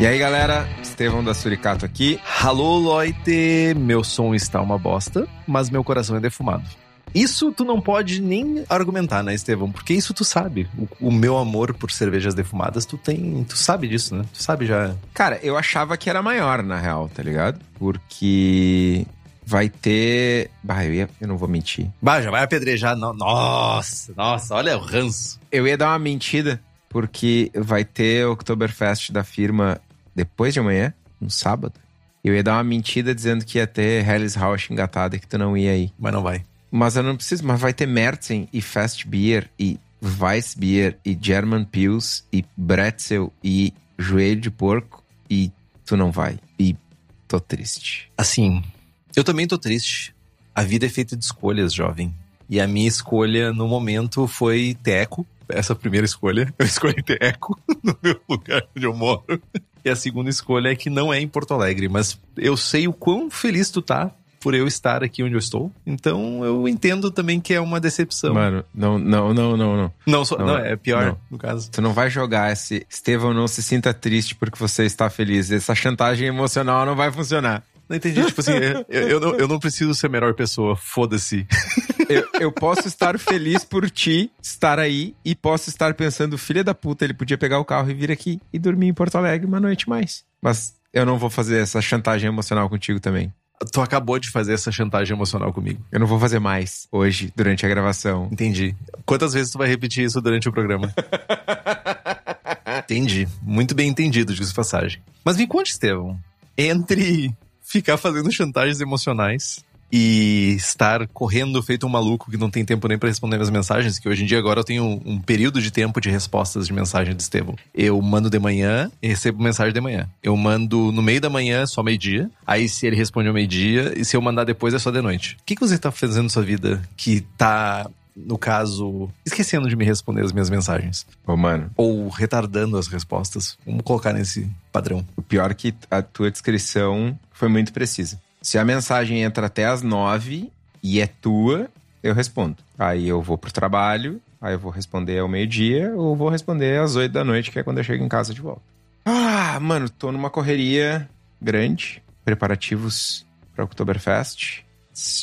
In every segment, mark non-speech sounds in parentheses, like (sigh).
E aí, galera, Estevão da Suricato aqui. Alô, Loite! Meu som está uma bosta, mas meu coração é defumado. Isso tu não pode nem argumentar, né, Estevão? Porque isso tu sabe. O, o, meu amor por cervejas defumadas, tu tem. Tu sabe disso, né? Tu sabe já. Cara, eu achava que era maior, na real, tá ligado? Porque vai ter. Bah, eu, ia... eu não vou mentir. Bah, já vai apedrejar. No... Nossa, nossa, olha o ranço. Eu ia dar uma mentira, porque vai ter o Oktoberfest da firma depois de amanhã, no sábado. Eu ia dar uma mentira dizendo que ia ter Helles Rausch engatada e que tu não ia aí. Mas não vai. Mas eu não preciso, mas vai ter Merzen e Fast Beer e Weissbier e German Pils e Bretzel e Joelho de Porco e tu não vai. E tô triste. Assim, eu também tô triste. A vida é feita de escolhas, jovem. E a minha escolha no momento foi Teco. Essa primeira escolha, (laughs) eu escolhi Teco (laughs) no meu lugar onde eu moro. E a segunda escolha é que não é em Porto Alegre, mas eu sei o quão feliz tu tá por eu estar aqui onde eu estou. Então eu entendo também que é uma decepção. Mano, não, não, não, não, não. Não, só, não, não, é pior, não. no caso. Tu não vai jogar esse. Estevão, não se sinta triste porque você está feliz. Essa chantagem emocional não vai funcionar. Não entendi. Tipo assim, (laughs) eu, eu, não, eu não preciso ser a melhor pessoa. Foda-se. Eu, eu, posso estar feliz por ti estar aí e posso estar pensando, filha da puta, ele podia pegar o carro e vir aqui e dormir em Porto Alegre uma noite mais. Mas eu não vou fazer essa chantagem emocional contigo também. Tu acabou de fazer essa chantagem emocional comigo. Eu não vou fazer mais hoje, durante a gravação. Entendi. Quantas vezes tu vai repetir isso durante o programa? (laughs) entendi. Muito bem entendido, diz passagem. Mas me conte, Estevão. Entre ficar fazendo chantagens emocionais e estar correndo feito um maluco que não tem tempo nem para responder minhas mensagens, que hoje em dia agora eu tenho um, período de tempo de respostas de mensagem de Estevão. Eu mando de manhã e recebo mensagem de manhã. Eu mando no meio da manhã, só meio-dia. Aí se ele responde ao meio-dia, e se eu mandar depois é só de noite. O que, que você tá fazendo na sua vida que tá no caso, esquecendo de me responder as minhas mensagens. Ô, mano. Ou retardando as respostas. Vamos colocar nesse padrão. O pior é que a tua descrição foi muito precisa. Se a mensagem entra até as nove e é tua, eu respondo. Aí eu vou pro trabalho, aí eu vou responder ao meio-dia ou vou responder às oito da noite, que é quando eu chego em casa de volta. Ah, mano, tô numa correria grande, preparativos para Oktoberfest,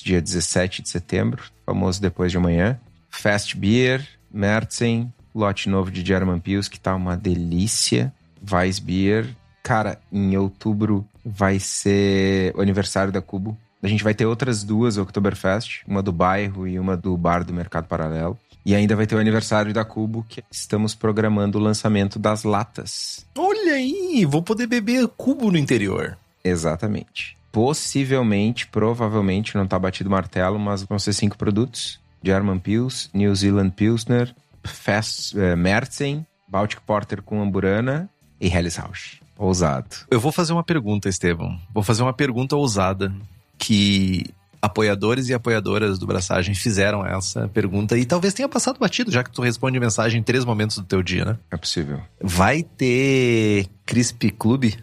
dia 17 de setembro, famoso depois de amanhã. Fast Beer, Mertzen, lote novo de German Pils, que tá uma delícia. Weissbier, Cara, em outubro vai ser o aniversário da Cubo. A gente vai ter outras duas Oktoberfest, uma do bairro e uma do bar do Mercado Paralelo. E ainda vai ter o aniversário da Cubo, que estamos programando o lançamento das latas. Olha aí, vou poder beber Cubo no interior. Exatamente. Possivelmente, provavelmente, não tá batido o martelo, mas vão ser cinco produtos. German Pils, New Zealand Pilsner, Fast, uh, Merzen, Baltic Porter com Amburana e Helles Rausch. Ousado. Eu vou fazer uma pergunta, Estevão. Vou fazer uma pergunta ousada que apoiadores e apoiadoras do Braçagem fizeram essa pergunta e talvez tenha passado batido, já que tu responde mensagem em três momentos do teu dia, né? É possível. Vai ter Crispy Club?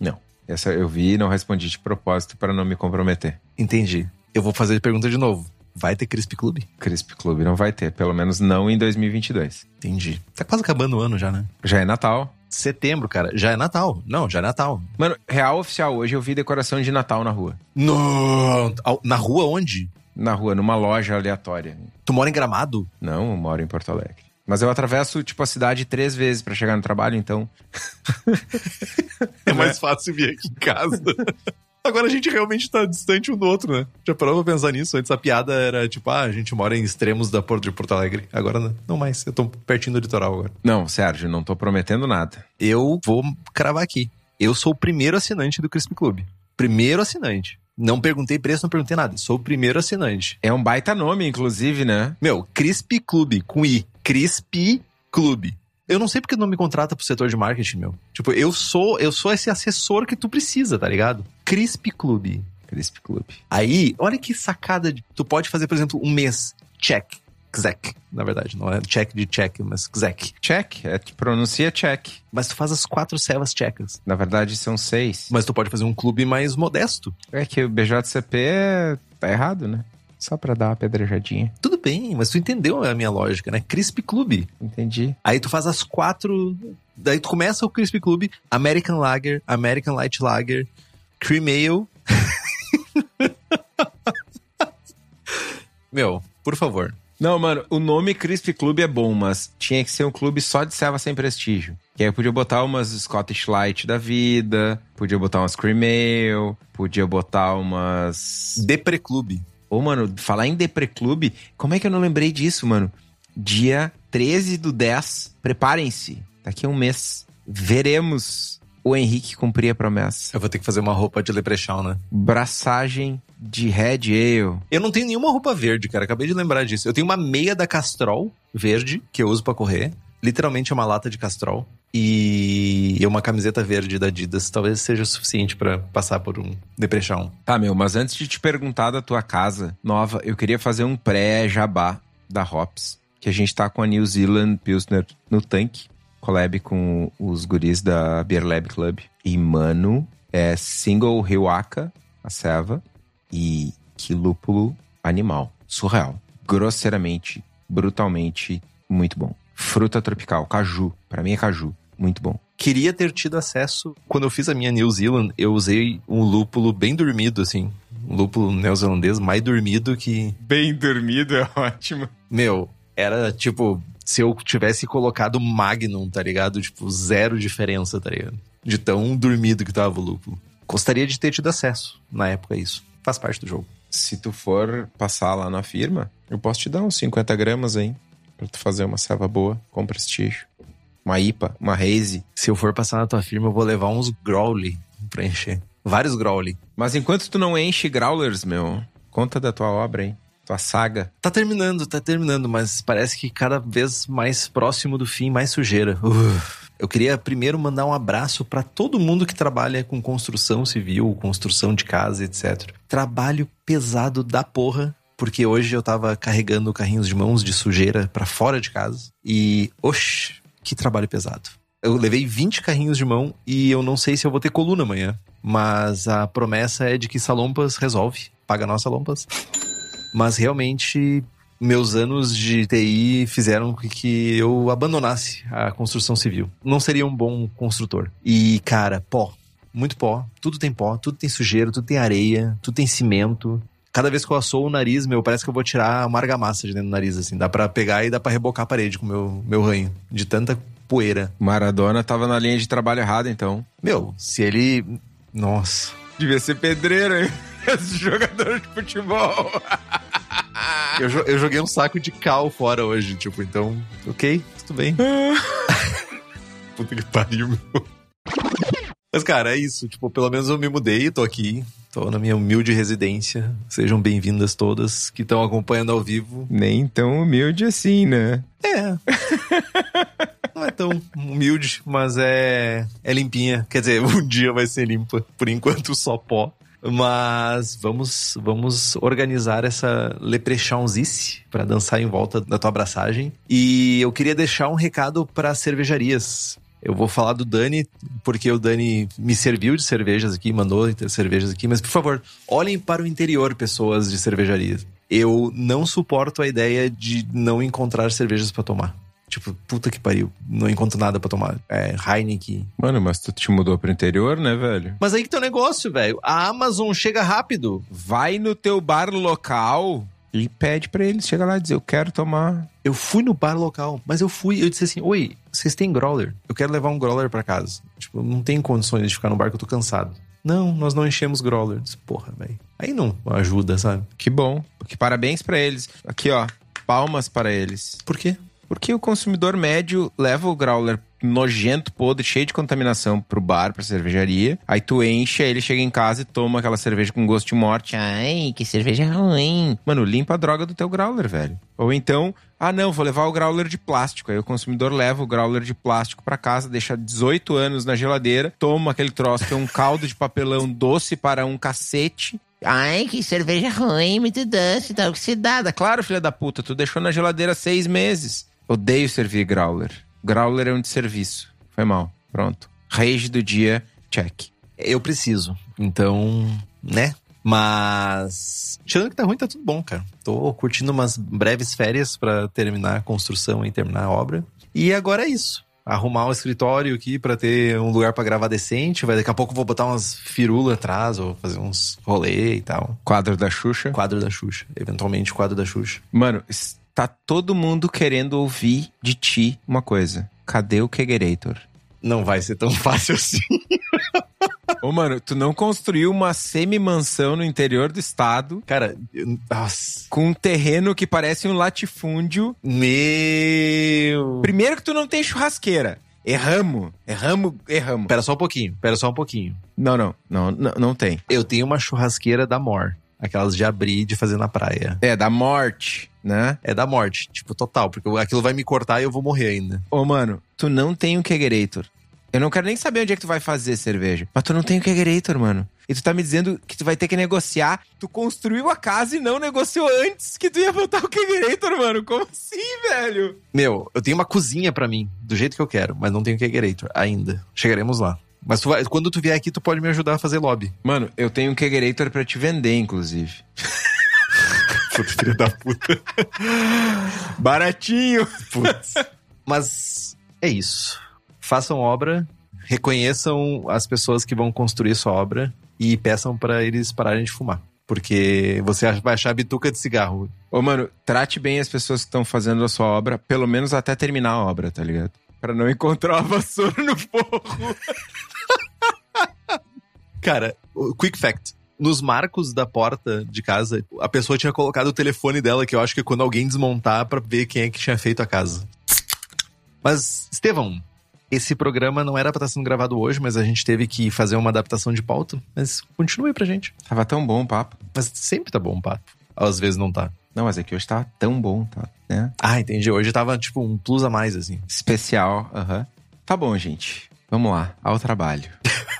Não. Essa eu vi e não respondi de propósito para não me comprometer. Entendi. Eu vou fazer a pergunta de novo. Vai ter Crispy Club? Crispy Club não vai ter, pelo menos não em 2022. Entendi. Tá quase acabando o ano já, né? Já é Natal setembro, cara. Já é Natal. Não, já é Natal. Mano, real oficial, hoje eu vi decoração de Natal na rua. No... Na rua onde? Na rua, numa loja aleatória. Tu mora em Gramado? Não, eu moro em Porto Alegre. Mas eu atravesso, tipo, a cidade três vezes para chegar no trabalho, então. (laughs) é mais fácil vir aqui em casa. (laughs) Agora a gente realmente tá distante um do outro, né? Já parou pra pensar nisso? Antes a piada era tipo, ah, a gente mora em extremos da Porto de Porto Alegre. Agora não, não mais. Eu tô pertinho do litoral agora. Não, Sérgio, não tô prometendo nada. Eu vou cravar aqui. Eu sou o primeiro assinante do Crispy Club. Primeiro assinante. Não perguntei preço, não perguntei nada. Sou o primeiro assinante. É um baita nome, inclusive, né? Meu, Crispy Club, com I. Crispy Club. Eu não sei porque não me contrata pro setor de marketing, meu. Tipo, eu sou, eu sou esse assessor que tu precisa, tá ligado? Crispy Club. Crispy Club. Aí, olha que sacada. de- Tu pode fazer, por exemplo, um mês. Check. Czek. Na verdade, não é check de check, mas czek. Check, é, pronuncia check. Mas tu faz as quatro cevas tchecas. Na verdade, são seis. Mas tu pode fazer um clube mais modesto. É que o BJCP é- tá errado, né? Só pra dar uma pedrejadinha. Tudo bem, mas tu entendeu a minha lógica, né? Crispy Club. Entendi. Aí tu faz as quatro. Daí tu começa o Crispy Club, American Lager, American Light Lager, Cream Ale. (laughs) Meu, por favor. Não, mano, o nome Crispy Club é bom, mas tinha que ser um clube só de serva sem prestígio. Que aí eu podia botar umas Scottish Light da vida, podia botar umas Cream Ale, podia botar umas... Depre Club. Ô, mano, falar em Depre Club, como é que eu não lembrei disso, mano? Dia 13 do 10, preparem-se. Daqui a um mês, veremos o Henrique cumprir a promessa. Eu vou ter que fazer uma roupa de Leprechaun, né? Braçagem de Red Ale. Eu não tenho nenhuma roupa verde, cara. Acabei de lembrar disso. Eu tenho uma meia da Castrol verde, que eu uso pra correr. Literalmente é uma lata de Castrol. E uma camiseta verde da Adidas. Talvez seja o suficiente pra passar por um Deprechão. Tá, meu, mas antes de te perguntar da tua casa nova, eu queria fazer um pré-jabá da Hops, que a gente tá com a New Zealand Pilsner no tanque, collab com os guris da Beer Lab Club. E, mano, é single Riwaka, a ceva, e que lúpulo animal. Surreal. Grosseiramente, brutalmente, muito bom. Fruta tropical, caju. Pra mim é caju. Muito bom. Queria ter tido acesso. Quando eu fiz a minha New Zealand, eu usei um lúpulo bem dormido, assim. Um lúpulo neozelandês mais dormido que. Bem dormido é (laughs) ótimo. Meu, era tipo. Se eu tivesse colocado Magnum, tá ligado? Tipo, zero diferença, tá ligado? De tão dormido que tava o lúpulo. Gostaria de ter tido acesso na época a isso. Faz parte do jogo. Se tu for passar lá na firma, eu posso te dar uns 50 gramas aí. Pra tu fazer uma ceva boa, com prestígio. Uma IPA, uma Haze. Se eu for passar na tua firma, eu vou levar uns Growly pra encher. Vários Growly. Mas enquanto tu não enche growlers, meu, conta da tua obra, hein? Tua saga. Tá terminando, tá terminando, mas parece que cada vez mais próximo do fim, mais sujeira. Uf. Eu queria primeiro mandar um abraço pra todo mundo que trabalha com construção civil, construção de casa, etc. Trabalho pesado da porra, porque hoje eu tava carregando carrinhos de mãos de sujeira pra fora de casa e, oxe, que trabalho pesado. Eu levei 20 carrinhos de mão e eu não sei se eu vou ter coluna amanhã, mas a promessa é de que Salompas resolve, paga nós Salompas. Mas realmente meus anos de TI fizeram com que eu abandonasse a construção civil. Não seria um bom construtor. E, cara, pó. Muito pó. Tudo tem pó, tudo tem sujeira, tudo tem areia, tudo tem cimento. Cada vez que eu assou o nariz, meu, parece que eu vou tirar uma argamassa de dentro do nariz, assim. Dá pra pegar e dá pra rebocar a parede com o meu, meu ranho. De tanta poeira. Maradona tava na linha de trabalho errada, então. Meu, se ele. Nossa. Devia ser pedreiro, hein? (laughs) Esse jogador de futebol. (laughs) (laughs) Eu, eu joguei um saco de cal fora hoje, tipo, então, ok, tudo bem. (laughs) Puta que pariu, meu. Mas, cara, é isso. Tipo, pelo menos eu me mudei, tô aqui, tô na minha humilde residência. Sejam bem-vindas todas que estão acompanhando ao vivo. Nem tão humilde assim, né? É. (laughs) Não é tão humilde, mas é, é limpinha. Quer dizer, um dia vai ser limpa. Por enquanto, só pó. Mas vamos vamos organizar essa leprechãozice para dançar em volta da tua abraçagem. E eu queria deixar um recado para cervejarias. Eu vou falar do Dani, porque o Dani me serviu de cervejas aqui, mandou cervejas aqui, mas por favor, olhem para o interior, pessoas de cervejarias. Eu não suporto a ideia de não encontrar cervejas para tomar. Tipo, puta que pariu, não encontro nada pra tomar. É, Heineken. Mano, mas tu te mudou pro interior, né, velho? Mas aí que tem o negócio, velho. A Amazon chega rápido. Vai no teu bar local e pede pra eles. Chega lá e diz, eu quero tomar. Eu fui no bar local, mas eu fui, eu disse assim, oi, vocês têm growler? Eu quero levar um growler pra casa. Tipo, não tenho condições de ficar no bar que eu tô cansado. Não, nós não enchemos growler. Disse, Porra, velho. Aí não ajuda, sabe? Que bom. Que parabéns pra eles. Aqui, ó. Palmas para eles. Por quê? Porque o consumidor médio leva o growler nojento, podre, cheio de contaminação pro bar, pra cervejaria. Aí tu enche, aí ele chega em casa e toma aquela cerveja com gosto de morte. Ai, que cerveja ruim. Mano, limpa a droga do teu growler, velho. Ou então, ah não, vou levar o growler de plástico. Aí o consumidor leva o growler de plástico pra casa, deixa 18 anos na geladeira, toma aquele troço que é um caldo de papelão doce para um cacete. Ai, que cerveja ruim, muito doce, tá oxidada. Claro, filha da puta, tu deixou na geladeira seis meses. Odeio servir growler. Growler é um desserviço. Foi mal. Pronto. Rage do dia, check. Eu preciso. Então, né? Mas. Tirando que tá ruim, tá tudo bom, cara. Tô curtindo umas breves férias pra terminar a construção e terminar a obra. E agora é isso. Arrumar um escritório aqui pra ter um lugar pra gravar decente. Vai, daqui a pouco eu vou botar umas firulas atrás, ou fazer uns rolê e tal. Quadro da Xuxa. Quadro da Xuxa. Eventualmente, quadro da Xuxa. Mano, está todo mundo querendo ouvir de ti uma coisa. Cadê o Kegerator? Não vai ser tão fácil assim. Ô, mano, tu não construiu uma semi-mansão no interior do estado Cara, eu- nossa. com um terreno que parece um latifúndio. Meu. Primeiro que tu não tem churrasqueira. Erramos. Erramos, erramos. Pera só um pouquinho, pera só um pouquinho. Não, não, não, não, não tem. Eu tenho uma churrasqueira da Mor. Aquelas de abrir e de fazer na praia. É, da morte, né? É da morte, tipo, total. Porque aquilo vai me cortar e eu vou morrer ainda. Ô, mano, tu não tem um Kegerator. Eu não quero nem saber onde é que tu vai fazer cerveja. Mas tu não tem um Kegerator, mano. E tu tá me dizendo que tu vai ter que negociar. Tu construiu a casa e não negociou antes que tu ia botar o Kegerator, mano. Como assim, velho? Meu, eu tenho uma cozinha pra mim, do jeito que eu quero, mas não tenho Kegerator ainda. Chegaremos lá. Mas tu vai- quando tu vier aqui, tu pode me ajudar a fazer lobby. Mano, eu tenho um Kegerator pra te vender, inclusive. (laughs) Filha da puta. Baratinho. Putz. Mas é isso. Façam obra, reconheçam as pessoas que vão construir sua obra e peçam pra eles pararem de fumar. Porque você vai achar bituca de cigarro. Ô, mano, trate bem as pessoas que estão fazendo a sua obra, pelo menos até terminar a obra, tá ligado? Pra não encontrar uma vassoura no forro. Cara, quick fact. Nos marcos da porta de casa, a pessoa tinha colocado o telefone dela, que eu acho que é quando alguém desmontar pra ver quem é que tinha feito a casa. Mas, Estevão, esse programa não era pra estar sendo gravado hoje, mas a gente teve que fazer uma adaptação de pauta. Mas continue pra gente. Tava tão bom o papo. Mas sempre tá bom o papo. Às vezes não tá. Não, mas é que hoje tava tão bom, tá? Né? Ah, entendi. Hoje tava tipo um plus a mais, assim. Especial, aham. Tá bom, gente. Vamos lá, ao trabalho.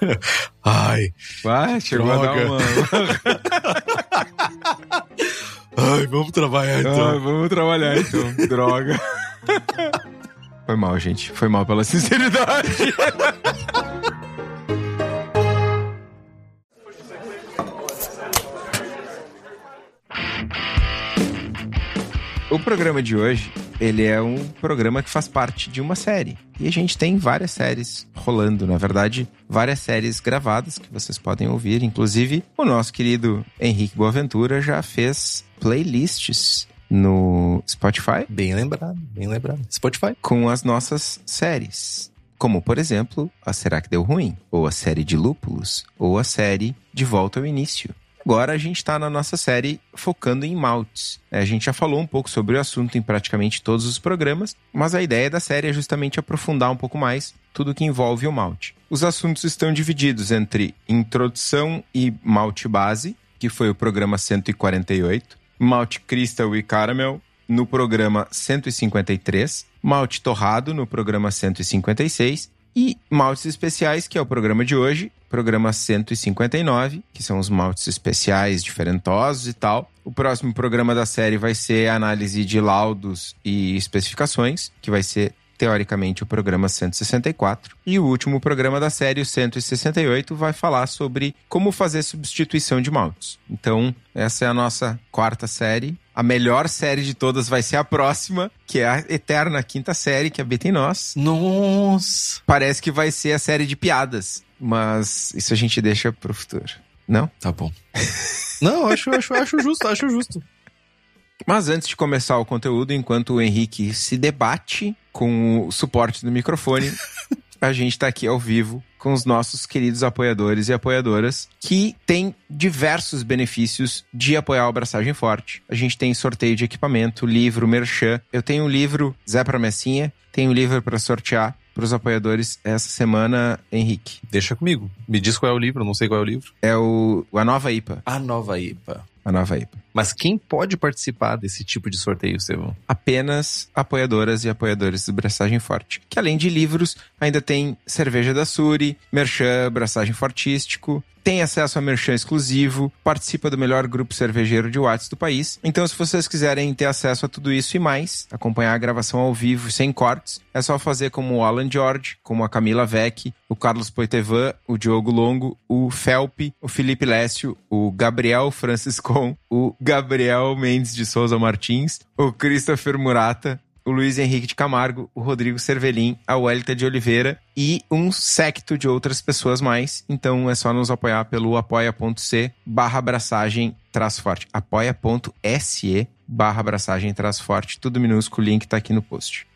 (laughs) Ai, Vai, chegou a dar Droga. uma... (laughs) ai, vamos trabalhar então. Ah, vamos trabalhar então. Droga. Foi mal, gente. Foi mal pela (laughs) sinceridade. O programa de hoje, ele é um programa que faz parte de uma série. E a gente tem várias séries rolando, na verdade, várias séries gravadas que vocês podem ouvir. Inclusive, o nosso querido Henrique Boaventura já fez playlists no Spotify Bem lembrado, bem lembrado. Spotify. com as nossas séries. Como, por exemplo, a Será que Deu Ruim? Ou a série de Lúpulos? Ou a série De Volta ao Início. Agora a gente está na nossa série focando em maltes. É, A gente já falou um pouco sobre o assunto em praticamente todos os programas, mas a ideia da série é justamente aprofundar um pouco mais tudo que envolve o malte. Os assuntos estão divididos entre introdução e malte base, que foi o programa 148, malte crystal e caramel, no programa 153, malte torrado no programa 156 e maltes especiais, que é o programa de hoje, programa 159, que são os maltes especiais, diferentosos e tal. O próximo programa da série vai ser análise de laudos e especificações, que vai ser teoricamente o programa 164. E o último programa da série, o 168, vai falar sobre como fazer substituição de maltes. Então, essa é a nossa quarta série. A melhor série de todas vai ser a próxima, que é a eterna quinta série, que habita em nós. Nossa. Parece que vai ser a série de piadas, mas isso a gente deixa pro futuro. Não? Tá bom. (laughs) Não, acho, acho, acho justo, acho justo. Mas antes de começar o conteúdo, enquanto o Henrique se debate com o suporte do microfone, (laughs) a gente tá aqui ao vivo com os nossos queridos apoiadores e apoiadoras que têm diversos benefícios de apoiar a Abraçagem Forte. A gente tem sorteio de equipamento, livro, merchan. Eu tenho um livro Zé Promessinha, tenho um livro para sortear para os apoiadores essa semana, Henrique. Deixa comigo. Me diz qual é o livro, não sei qual é o livro. É o A Nova IPA. A Nova IPA. A Nova IPA. Mas quem pode participar desse tipo de sorteio, Estevão? Apenas apoiadoras e apoiadores do Braçagem Forte. Que além de livros, ainda tem cerveja da Suri, merchan, Braçagem Fortístico, tem acesso a merchan exclusivo, participa do melhor grupo cervejeiro de Watts do país. Então, se vocês quiserem ter acesso a tudo isso e mais, acompanhar a gravação ao vivo sem cortes, é só fazer como o Alan George, como a Camila Vec, o Carlos Poitevin, o Diogo Longo, o Felpe, o Felipe Lécio, o Gabriel Franciscon, o Gabriel Mendes de Souza Martins, o Christopher Murata, o Luiz Henrique de Camargo, o Rodrigo Cervelin, a Welita de Oliveira e um secto de outras pessoas mais. Então é só nos apoiar pelo apoia.c barra abraçagem forte. apoia.se barra abraçagem forte. Tudo minúsculo, o link tá aqui no post.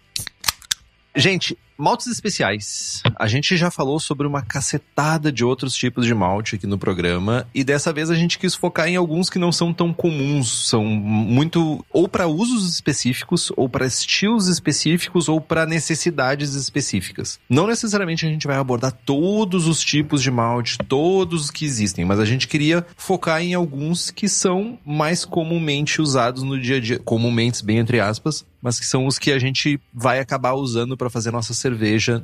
Gente, maltes especiais. A gente já falou sobre uma cacetada de outros tipos de malte aqui no programa e dessa vez a gente quis focar em alguns que não são tão comuns, são muito ou para usos específicos, ou para estilos específicos, ou para necessidades específicas. Não necessariamente a gente vai abordar todos os tipos de malte, todos os que existem, mas a gente queria focar em alguns que são mais comumente usados no dia a dia, comumente bem entre aspas, mas que são os que a gente vai acabar usando para fazer nossa cerveja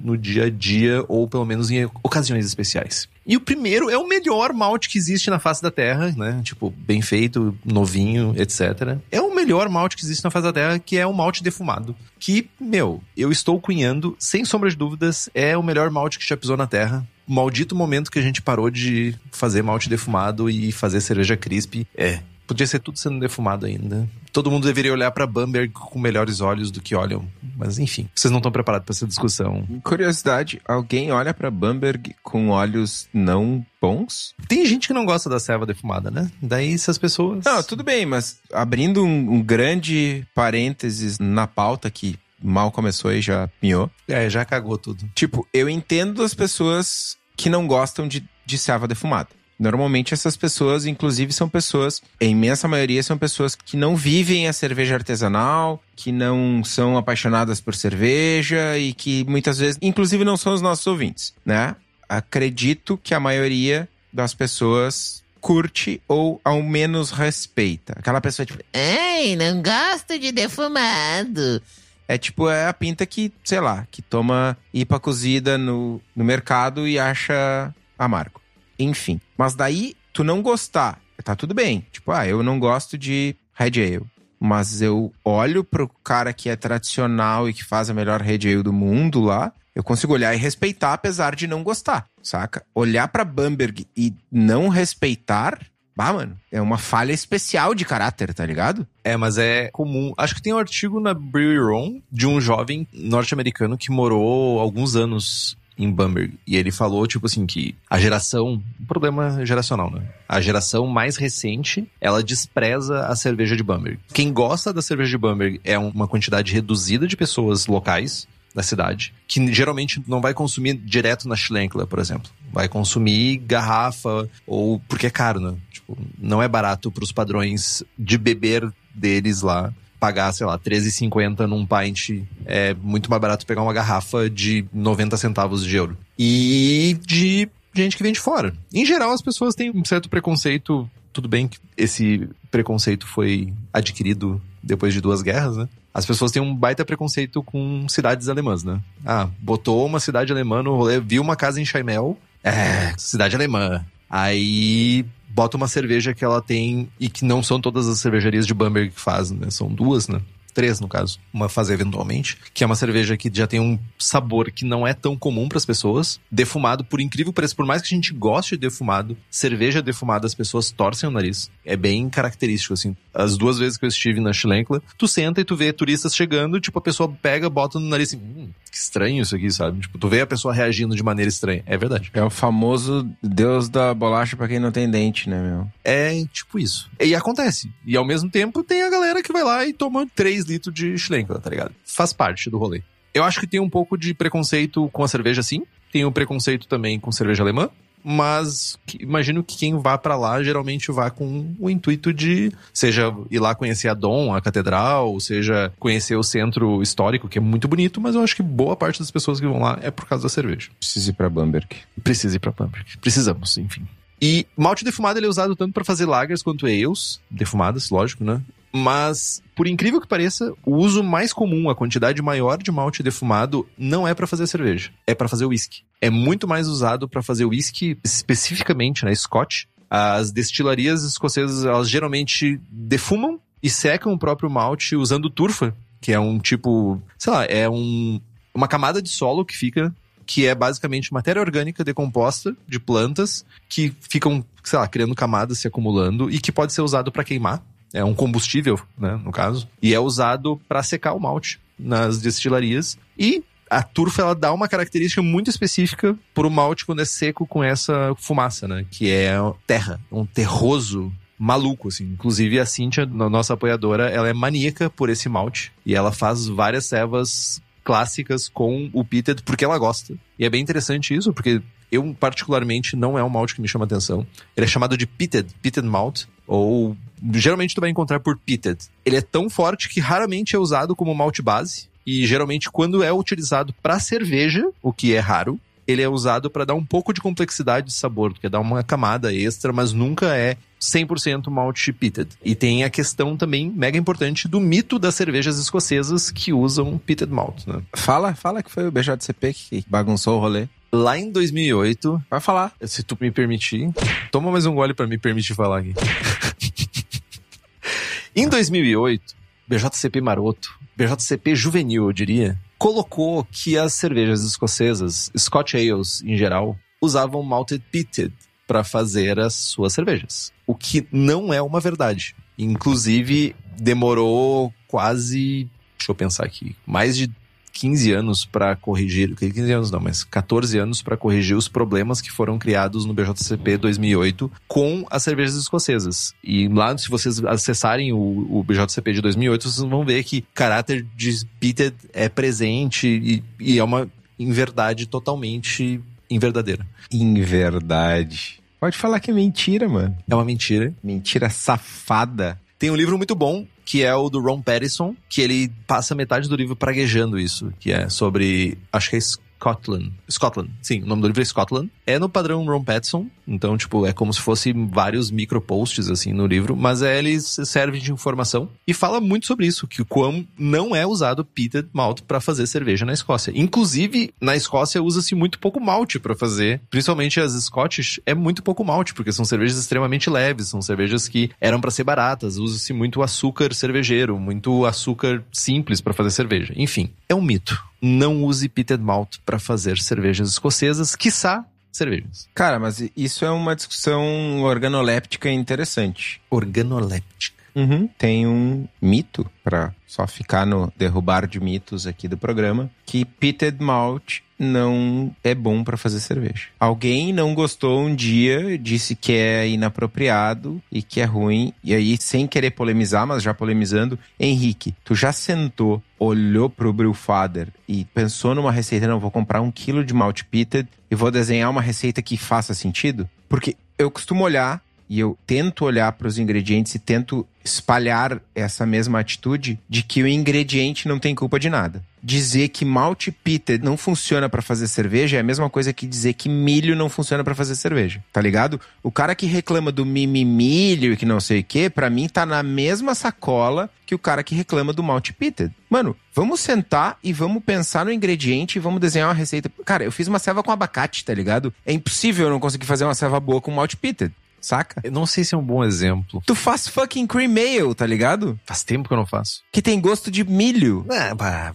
no dia a dia ou pelo menos em ocasiões especiais. E o primeiro é o melhor malte que existe na face da Terra, né? Tipo, bem feito, novinho, etc. É o melhor malte que existe na face da Terra, que é o malte defumado. Que, meu, eu estou cunhando, sem sombra de dúvidas, é o melhor malte que já pisou na Terra. Maldito momento que a gente parou de fazer malte defumado e fazer cerveja crisp é Podia ser tudo sendo defumado ainda. Todo mundo deveria olhar para Bamberg com melhores olhos do que olham. Mas enfim, vocês não estão preparados para essa discussão. Curiosidade, alguém olha para Bamberg com olhos não bons? Tem gente que não gosta da serva defumada, né? Daí essas pessoas. Não, tudo bem, mas abrindo um, um grande parênteses na pauta que mal começou e já pinhou. É, já cagou tudo. Tipo, eu entendo as pessoas que não gostam de, de serva defumada. Normalmente essas pessoas, inclusive, são pessoas, a imensa maioria são pessoas que não vivem a cerveja artesanal, que não são apaixonadas por cerveja e que muitas vezes, inclusive, não são os nossos ouvintes, né? Acredito que a maioria das pessoas curte ou ao menos respeita. Aquela pessoa tipo, ai, não gosto de defumado. É tipo, é a pinta que, sei lá, que toma IPA cozida no, no mercado e acha amargo. Enfim. Mas daí, tu não gostar, tá tudo bem. Tipo, ah, eu não gosto de Red Ale. Mas eu olho pro cara que é tradicional e que faz a melhor Red Ale do mundo lá, eu consigo olhar e respeitar, apesar de não gostar, saca? Olhar pra Bamberg e não respeitar, Bah, mano, é uma falha especial de caráter, tá ligado? É, mas é comum. Acho que tem um artigo na Brewery Room de um jovem norte-americano que morou alguns anos em Bamberg. E ele falou, tipo assim, que a geração. Um problema geracional, né? A geração mais recente, ela despreza a cerveja de Bamberg. Quem gosta da cerveja de Bamberg é uma quantidade reduzida de pessoas locais da cidade, que geralmente não vai consumir direto na Schlenkler, por exemplo. Vai consumir garrafa, ou porque é caro, né? Tipo, não é barato para os padrões de beber deles lá pagar, sei lá, 13,50 num pint é muito mais barato pegar uma garrafa de 90 centavos de euro. E de gente que vem de fora. Em geral, as pessoas têm um certo preconceito. Tudo bem que esse preconceito foi adquirido depois de duas guerras, né? As pessoas têm um baita preconceito com cidades alemãs, né? Ah, botou uma cidade alemã no rolê, viu uma casa em Chaimel, é, cidade alemã. Aí bota uma cerveja que ela tem e que não são todas as cervejarias de Bamberg que fazem, né? São duas, né? Três, no caso. Uma fazer eventualmente. Que é uma cerveja que já tem um sabor que não é tão comum para as pessoas. Defumado, por incrível preço, por mais que a gente goste de defumado, cerveja defumada, as pessoas torcem o nariz. É bem característico, assim. As duas vezes que eu estive na Schlenkla, tu senta e tu vê turistas chegando, tipo, a pessoa pega, bota no nariz assim, hum, que estranho isso aqui, sabe? Tipo, tu vê a pessoa reagindo de maneira estranha. É verdade. É o famoso deus da bolacha para quem não tem dente, né, meu? É tipo isso. E acontece. E ao mesmo tempo tem a galera que vai lá e toma 3 litros de Schlenkla, tá ligado? Faz parte do rolê. Eu acho que tem um pouco de preconceito com a cerveja, sim. tem o preconceito também com cerveja alemã, mas que- imagino que quem vá pra lá geralmente vá com o intuito de, seja ir lá conhecer a Dom, a catedral, seja conhecer o centro histórico, que é muito bonito, mas eu acho que boa parte das pessoas que vão lá é por causa da cerveja. Preciso ir pra Bamberg. Precisa ir pra Pamberg. Precisamos, enfim. E malte defumado ele é usado tanto para fazer lagers quanto ales, defumadas, lógico, né? Mas, por incrível que pareça, o uso mais comum, a quantidade maior de malte defumado, não é para fazer cerveja, é para fazer whisky. É muito mais usado para fazer whisky, especificamente, né, Scotch. As destilarias escocesas, elas geralmente defumam e secam o próprio malte usando turfa, que é um tipo, sei lá, é um, uma camada de solo que fica que é basicamente matéria orgânica decomposta de plantas que ficam, sei lá, criando camadas, se acumulando e que pode ser usado para queimar. É um combustível, né, no caso, e é usado para secar o malte nas destilarias e a turfa ela dá uma característica muito específica pro malte quando é seco com essa fumaça, né, que é terra, um terroso maluco, assim. Inclusive, a Cíntia, a nossa apoiadora, ela é maníaca por esse malte. E ela faz várias cevas clássicas com o Pitted porque ela gosta. E é bem interessante isso, porque eu, particularmente, não é um malte que me chama atenção. Ele é chamado de Pitted, Pitted Malt, ou geralmente tu vai encontrar por Pitted. Ele é tão forte que raramente é usado como malte base. E geralmente, quando é utilizado para cerveja, o que é raro, ele é usado para dar um pouco de complexidade de sabor, que é dar uma camada extra, mas nunca é 100% malt pitted. E tem a questão também mega importante do mito das cervejas escocesas que usam pitted malt, né? Fala, fala que foi o BJCP que bagunçou o rolê. Lá em 2008, Vai falar. se tu me permitir, toma mais um gole para me permitir falar aqui. (laughs) em 2008, BJCP maroto, BJCP juvenil, eu diria, colocou que as cervejas escocesas, Scotch Ales em geral, usavam malted pitted para fazer as suas cervejas. O que não é uma verdade. Inclusive, demorou quase, deixa eu pensar aqui, mais de 15 anos para corrigir, 15 anos não, mas 14 anos para corrigir os problemas que foram criados no BJCP 2008 com as cervejas escocesas. E lá, se vocês acessarem o, o BJCP de 2008, vocês vão ver que caráter de pitted é presente e, e é uma inverdade totalmente inverdadeira. Em verdade. Pode falar que é mentira, mano. É uma mentira. Mentira safada. Tem um livro muito bom, que é o do Ron Pattison, que ele passa metade do livro praguejando isso, que é sobre, acho que é Scotland. Scotland, sim, o nome do livro é Scotland. É no padrão Ron Pattison, então, tipo, é como se fosse vários microposts, assim, no livro, mas é, ele serve de informação e fala muito sobre isso, que o quão não é usado peated malt para fazer cerveja na Escócia. Inclusive, na Escócia usa-se muito pouco malte para fazer, principalmente as Scottish, é muito pouco malte, porque são cervejas extremamente leves, são cervejas que eram para ser baratas, usa-se muito açúcar cervejeiro, muito açúcar simples para fazer cerveja. Enfim, é um mito. Não use peated malt para fazer cervejas escocesas, quiçá cervejas. Cara, mas isso é uma discussão organoléptica interessante. Organoléptica. Uhum. Tem um mito, pra só ficar no derrubar de mitos aqui do programa, que pitted malt não é bom pra fazer cerveja. Alguém não gostou um dia, disse que é inapropriado e que é ruim, e aí, sem querer polemizar, mas já polemizando, Henrique, tu já sentou, olhou pro Brewfather e pensou numa receita, não, vou comprar um quilo de malt pitted e vou desenhar uma receita que faça sentido? Porque eu costumo olhar e eu tento olhar para os ingredientes e tento espalhar essa mesma atitude de que o ingrediente não tem culpa de nada. Dizer que malte pitted não funciona para fazer cerveja é a mesma coisa que dizer que milho não funciona para fazer cerveja, tá ligado? O cara que reclama do mimimilho e que não sei o que, para mim tá na mesma sacola que o cara que reclama do malte pitted. Mano, vamos sentar e vamos pensar no ingrediente e vamos desenhar uma receita. Cara, eu fiz uma ceva com abacate, tá ligado? É impossível eu não conseguir fazer uma ceva boa com malte pitted. Saca? Eu não sei se é um bom exemplo. Tu faz fucking cream ale, tá ligado? Faz tempo que eu não faço. Que tem gosto de milho. É, bah.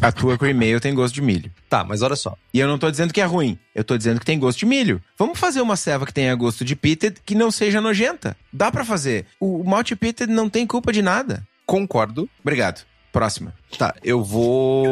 A tua cream ale tem gosto de milho. Tá, mas olha só. E eu não tô dizendo que é ruim. Eu tô dizendo que tem gosto de milho. Vamos fazer uma ceva que tenha gosto de pitted que não seja nojenta. Dá pra fazer. O malte pitted não tem culpa de nada. Concordo, Obrigado. Próxima. Tá, eu vou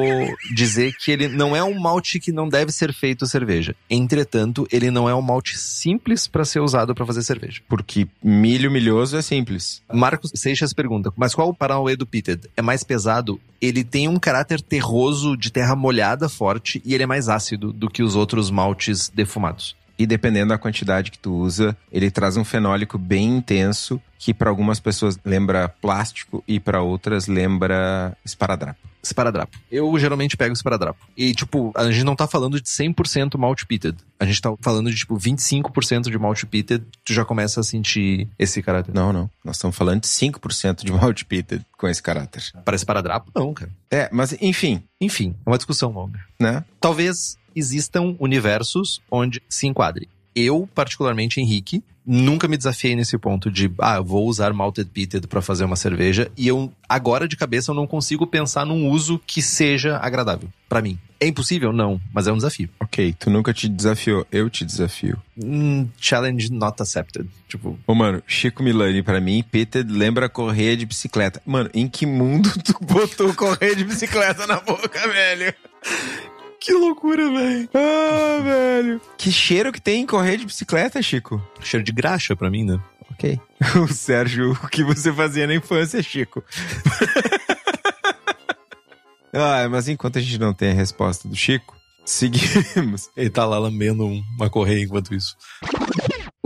dizer que ele não é um malte que não deve ser feito cerveja. Entretanto, ele não é um malte simples para ser usado para fazer cerveja. Porque milho milhoso é simples. Marcos Seixas pergunta: Mas qual o Paranauê do Pitted? É mais pesado? Ele tem um caráter terroso de terra molhada forte e ele é mais ácido do que os outros maltes defumados. E dependendo da quantidade que tu usa, ele traz um fenólico bem intenso que para algumas pessoas lembra plástico e para outras lembra esparadrapo. Esparadrapo. Eu geralmente pego esparadrapo. E, tipo, a gente não tá falando de 100% malt pitted. A gente tá falando de, tipo, 25% de malt pitted. Tu já começa a sentir esse caráter. Não, não. Nós estamos falando de 5% de malt pitted com esse caráter. Para esparadrapo, não, cara. É, mas enfim, Enfim, é uma discussão longa. né? Talvez existam universos onde se enquadre. Eu, particularmente, Henrique, nunca me desafiei nesse ponto de, ah, vou usar malted pitted para fazer uma cerveja e eu, agora de cabeça, eu não consigo pensar num uso que seja agradável para mim. É impossível? Não, mas é um desafio. Ok, tu nunca te desafiou, eu te desafio. Hum, challenge not accepted. Tipo, Ô, mano, Chico Milani, pra mim, pitted lembra correia de bicicleta. Mano, em que mundo (laughs) tu botou correia de bicicleta na boca, velho? Que loucura, velho. Ah, velho. Que cheiro que tem em correia de bicicleta, Chico? Cheiro de graxa pra mim, né? Ok. (laughs) O Sérgio, o que você fazia na infância, Chico? (laughs) ah, mas enquanto a gente não tem a resposta do Chico, seguimos. Ele tá lá lambendo uma correia enquanto isso.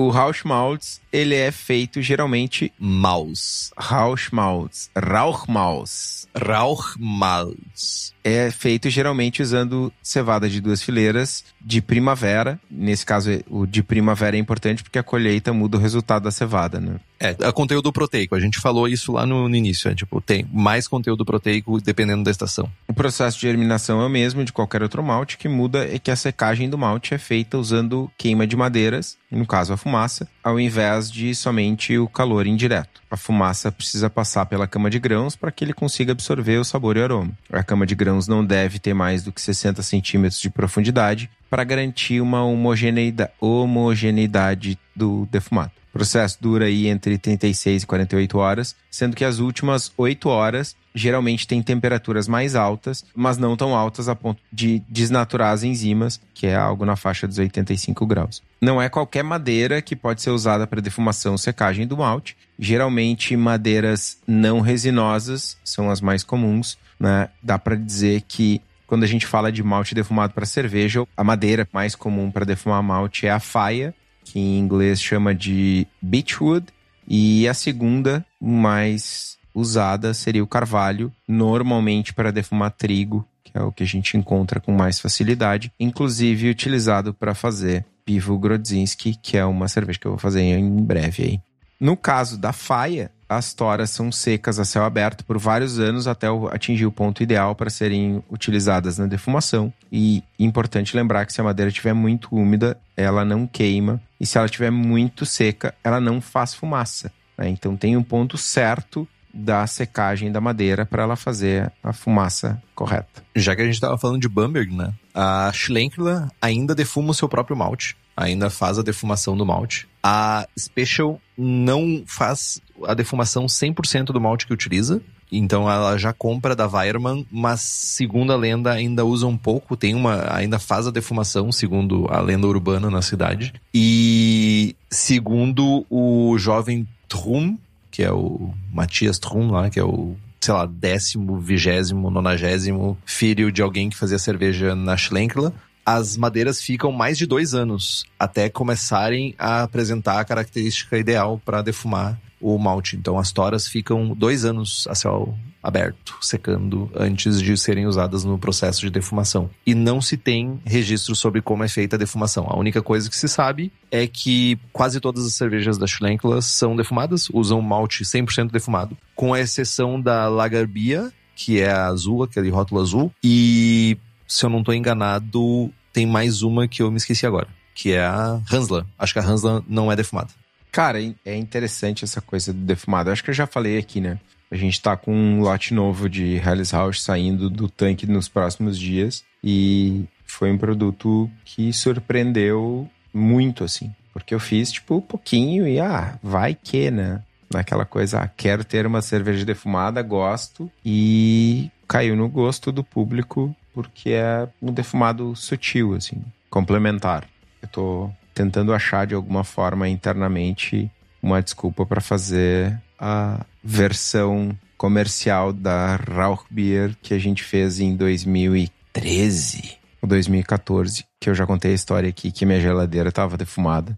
O Rauschmalz, ele é feito geralmente Maus. Rauschmalz, Rauchmalz. Rauchmalz. É feito geralmente usando cevada de duas fileiras de primavera. Nesse caso, o de primavera é importante porque a colheita muda o resultado da cevada, né? É, é conteúdo proteico. A gente falou isso lá no, no início. É, tipo, tem mais conteúdo proteico dependendo da estação. O processo de germinação é o mesmo de qualquer outro malte, que muda é que a secagem do malte é feita usando queima de madeiras, no caso a fumaça, ao invés de somente o calor indireto. A fumaça precisa passar pela cama de grãos para que ele consiga absorver o sabor e o aroma. A cama de grãos não deve ter mais do que 60 centímetros de profundidade para garantir uma homogeneidade, homogeneidade do defumado. O processo dura aí entre 36 e 48 horas, sendo que as últimas 8 horas geralmente têm temperaturas mais altas, mas não tão altas a ponto de desnaturar as enzimas, que é algo na faixa dos 85 graus. Não é qualquer madeira que pode ser usada para defumação ou secagem do malte. Geralmente madeiras não resinosas são as mais comuns, né? Dá para dizer que quando a gente fala de malte defumado para cerveja, a madeira mais comum para defumar malte é a faia, que em inglês chama de beechwood, e a segunda mais usada seria o carvalho, normalmente para defumar trigo, que é o que a gente encontra com mais facilidade, inclusive utilizado para fazer Pivo Grodzinski, que é uma cerveja que eu vou fazer em breve aí. No caso da faia, as toras são secas a céu aberto por vários anos até atingir o ponto ideal para serem utilizadas na defumação. E importante lembrar que se a madeira estiver muito úmida, ela não queima. E se ela estiver muito seca, ela não faz fumaça. Né? Então tem um ponto certo da secagem da madeira para ela fazer a fumaça correta. Já que a gente estava falando de Bamberg, né? A Schlenkler ainda defuma o seu próprio malte. Ainda faz a defumação do malte. A Special não faz a defumação 100% do malte que utiliza. Então ela já compra da Weirmann, mas segundo a lenda ainda usa um pouco, tem uma, ainda faz a defumação, segundo a lenda urbana na cidade. E segundo o jovem Trum, que é o Matias Trum lá, que é o sei lá, décimo, vigésimo, nonagésimo filho de alguém que fazia cerveja na Schlenkler, as madeiras ficam mais de dois anos até começarem a apresentar a característica ideal para defumar o malte. Então as toras ficam dois anos a céu aberto, secando, antes de serem usadas no processo de defumação. E não se tem registro sobre como é feita a defumação. A única coisa que se sabe é que quase todas as cervejas da Schlenkler são defumadas, usam malte 100% defumado, com exceção da Lagerbia, que é a azul, aquele rótulo azul, e se eu não estou enganado, tem mais uma que eu me esqueci agora, que é a Hansla. Acho que a Hansla não é defumada. Cara, é interessante essa coisa do defumado. Acho que eu já falei aqui, né? A gente tá com um lote novo de Helles House saindo do tanque nos próximos dias e foi um produto que surpreendeu muito, assim. Porque eu fiz, tipo, um pouquinho e, ah, vai que, né? Naquela coisa, ah, quero ter uma cerveja defumada, gosto. E caiu no gosto do público porque é um defumado sutil, assim, complementar. Eu tô tentando achar de alguma forma internamente uma desculpa para fazer a versão comercial da Rauchbier que a gente fez em 2013 ou 2014, que eu já contei a história aqui que minha geladeira estava defumada,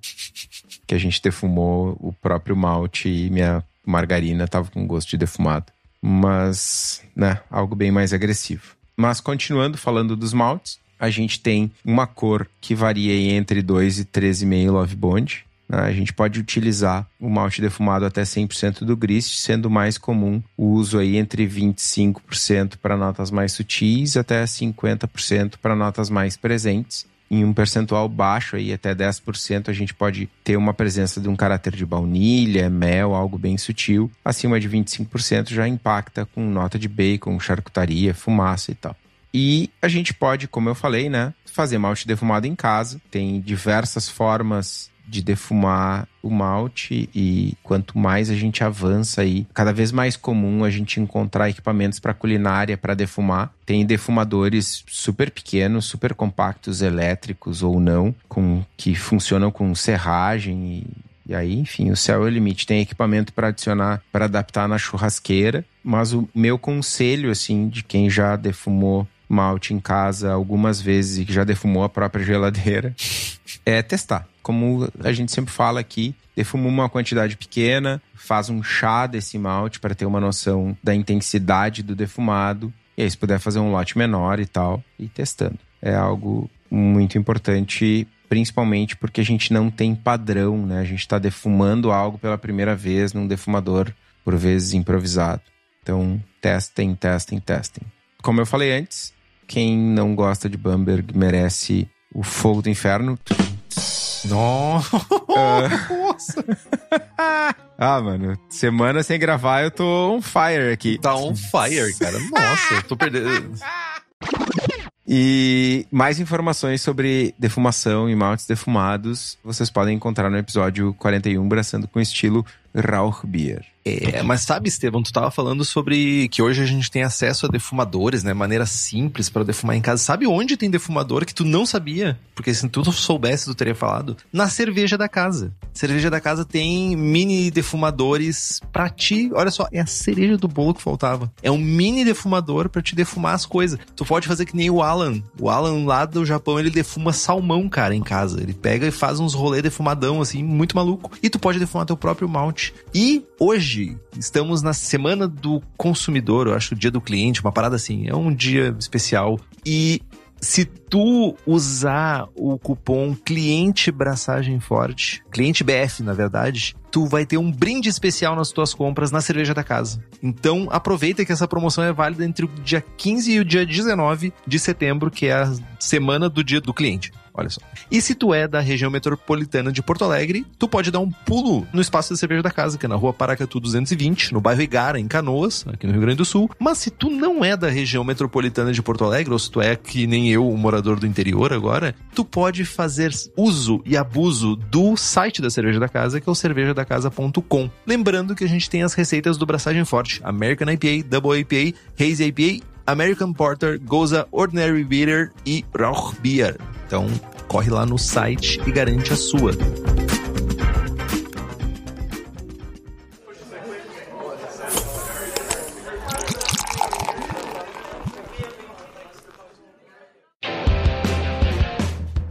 que a gente defumou o próprio malte e minha margarina estava com gosto de defumado. Mas, né, algo bem mais agressivo. Mas continuando falando dos maltes, a gente tem uma cor que varia entre 2 e 13,5 Love Bond. Né? A gente pode utilizar o malte defumado até 100% do grist, sendo mais comum o uso aí entre 25% para notas mais sutis até 50% para notas mais presentes. Em um percentual baixo, aí até 10%, a gente pode ter uma presença de um caráter de baunilha, mel, algo bem sutil. Acima de 25% já impacta com nota de bacon, charcutaria, fumaça e tal. E a gente pode, como eu falei, né, fazer malte defumado em casa. Tem diversas formas de defumar o malte e quanto mais a gente avança aí, cada vez mais comum a gente encontrar equipamentos para culinária para defumar. Tem defumadores super pequenos, super compactos, elétricos ou não, com que funcionam com serragem e e aí, enfim, o céu é o limite. Tem equipamento para adicionar, para adaptar na churrasqueira. Mas o meu conselho, assim, de quem já defumou malte em casa algumas vezes e que já defumou a própria geladeira, (laughs) é testar. Como a gente sempre fala aqui, defuma uma quantidade pequena, faz um chá desse malte para ter uma noção da intensidade do defumado. E aí, se puder fazer um lote menor e tal, e testando. É algo muito importante, principalmente porque a gente não tem padrão, né? A gente está defumando algo pela primeira vez num defumador, por vezes improvisado. Então, testem, testem, testem. Como eu falei antes, quem não gosta de Bamberg merece o fogo do inferno. Nossa! (laughs) ah, mano, semana sem gravar eu tô on fire aqui. Tá on fire, cara. Nossa, eu tô perdendo. E mais informações sobre defumação e maltes defumados vocês podem encontrar no episódio 41, Braçando com Estilo Rauchbier. É, mas sabe, Estevam, tu tava falando sobre que hoje a gente tem acesso a defumadores, né? Maneira simples para defumar em casa. Sabe onde tem defumador que tu não sabia? Porque se tu soubesse, tu teria falado. Na cerveja da casa. Cerveja da casa tem mini defumadores pra ti. Olha só, é a cereja do bolo que faltava. É um mini defumador para te defumar as coisas. Tu pode fazer que nem o Alan. O Alan lá do Japão, ele defuma salmão, cara, em casa. Ele pega e faz uns rolê defumadão, assim, muito maluco. E tu pode defumar teu próprio malte. E hoje hoje estamos na semana do consumidor, eu acho, o dia do cliente, uma parada assim. É um dia especial. E se tu usar o cupom cliente braçagem forte, cliente BF na verdade, tu vai ter um brinde especial nas tuas compras na cerveja da casa. Então aproveita que essa promoção é válida entre o dia 15 e o dia 19 de setembro, que é a semana do dia do cliente. Olha só. E se tu é da região metropolitana de Porto Alegre, tu pode dar um pulo no espaço da cerveja da casa, que é na rua Paracatu 220, no bairro Igara, em Canoas, aqui no Rio Grande do Sul. Mas se tu não é da região metropolitana de Porto Alegre, ou se tu é que nem eu, um morador do interior agora, tu pode fazer uso e abuso do site da cerveja da casa, que é o cervejadacasa.com. Lembrando que a gente tem as receitas do Braçagem Forte, American IPA, Double IPA, Hazy IPA American Porter, Goza Ordinary Beer e Rauch Beer. Então, corre lá no site e garante a sua.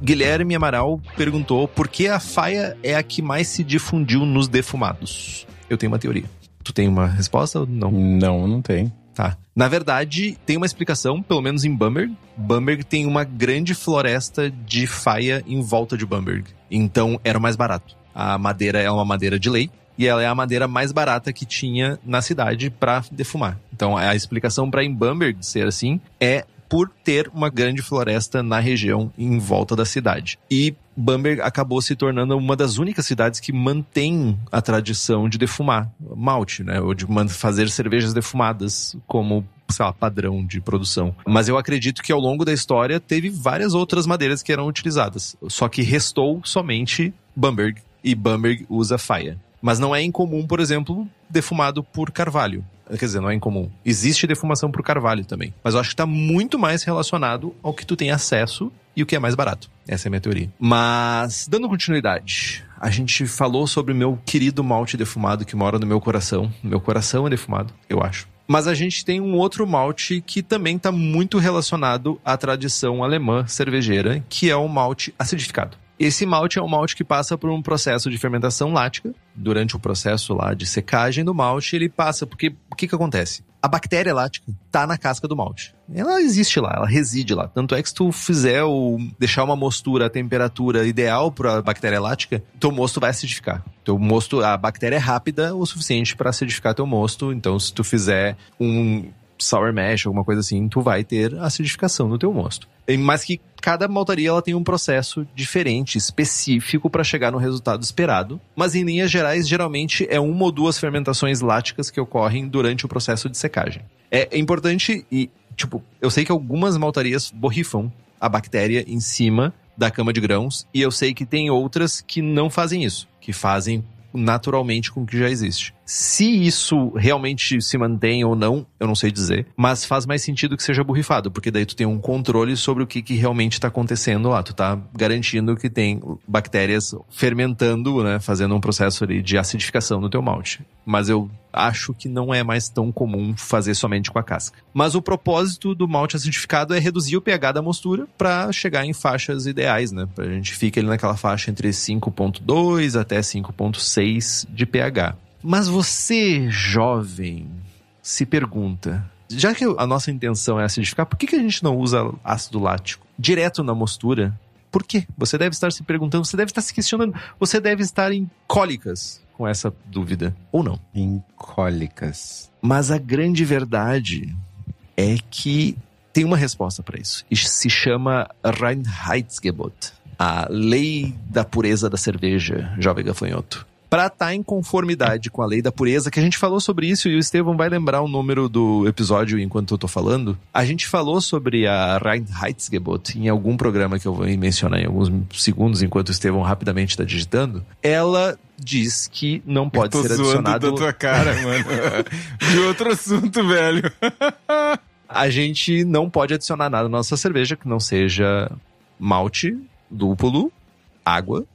Guilherme Amaral perguntou por que a faia é a que mais se difundiu nos defumados. Eu tenho uma teoria. Tu tem uma resposta ou não? Não, não tem. Tá. Na verdade, tem uma explicação, pelo menos em Bamberg. Bamberg tem uma grande floresta de faia em volta de Bamberg. Então era mais barato. A madeira é uma madeira de lei e ela é a madeira mais barata que tinha na cidade para defumar. Então a explicação para em Bamberg ser assim é por ter uma grande floresta na região em volta da cidade. E Bamberg acabou se tornando uma das únicas cidades que mantém a tradição de defumar malte, né? Ou de fazer cervejas defumadas como sei lá, padrão de produção. Mas eu acredito que ao longo da história teve várias outras madeiras que eram utilizadas. Só que restou somente Bamberg e Bamberg usa faia. Mas não é incomum, por exemplo, defumado por carvalho. Quer dizer, não é incomum. Existe defumação por carvalho também. Mas eu acho que está muito mais relacionado ao que tu tem acesso e o que é mais barato. Essa é a minha teoria. Mas, dando continuidade, a gente falou sobre meu querido malte defumado que mora no meu coração. Meu coração é defumado, eu acho. Mas a gente tem um outro malte que também está muito relacionado à tradição alemã cervejeira, que é o malte acidificado. Esse malte é um malte que passa por um processo de fermentação lática. Durante o processo lá de secagem do malte, ele passa, porque o que que acontece? A bactéria lática tá na casca do malte. Ela existe lá, ela reside lá. Tanto é que se tu fizer o deixar uma mostura a temperatura ideal para a bactéria lática, teu mosto vai acidificar. Teu mosto, a bactéria é rápida o suficiente para acidificar teu mosto. Então, se tu fizer um sour mash, alguma coisa assim, tu vai ter acidificação no teu mosto. Mas que cada maltaria ela tem um processo diferente, específico para chegar no resultado esperado. Mas em linhas gerais, geralmente é uma ou duas fermentações láticas que ocorrem durante o processo de secagem. É importante e, tipo, eu sei que algumas maltarias borrifam a bactéria em cima da cama de grãos e eu sei que tem outras que não fazem isso, que fazem naturalmente com o que já existe. Se isso realmente se mantém ou não, eu não sei dizer, mas faz mais sentido que seja borrifado, porque daí tu tem um controle sobre o que, que realmente está acontecendo lá. Tu tá garantindo que tem bactérias fermentando, né, fazendo um processo ali de acidificação no teu malte. Mas eu acho que não é mais tão comum fazer somente com a casca. Mas o propósito do malte acidificado é reduzir o pH da mostura para chegar em faixas ideais, né? Pra gente fica ali naquela faixa entre 5.2 até 5.6 de pH. Mas você, jovem, se pergunta: já que a nossa intenção é acidificar, por que, que a gente não usa ácido lático direto na mostura? Por quê? Você deve estar se perguntando, você deve estar se questionando, você deve estar em cólicas com essa dúvida, ou não. Em cólicas. Mas a grande verdade é que tem uma resposta para isso. E se chama Reinheitsgebot a lei da pureza da cerveja, jovem gafanhoto para estar tá em conformidade com a lei da pureza, que a gente falou sobre isso e o Estevão vai lembrar o número do episódio enquanto eu tô falando. A gente falou sobre a Reinheitsgebot em algum programa que eu vou mencionar em alguns segundos enquanto o Estevão rapidamente está digitando. Ela diz que não pode ser adicionado. da tua cara, mano. (laughs) De outro assunto, velho. a gente não pode adicionar nada na nossa cerveja que não seja malte, lúpulo, água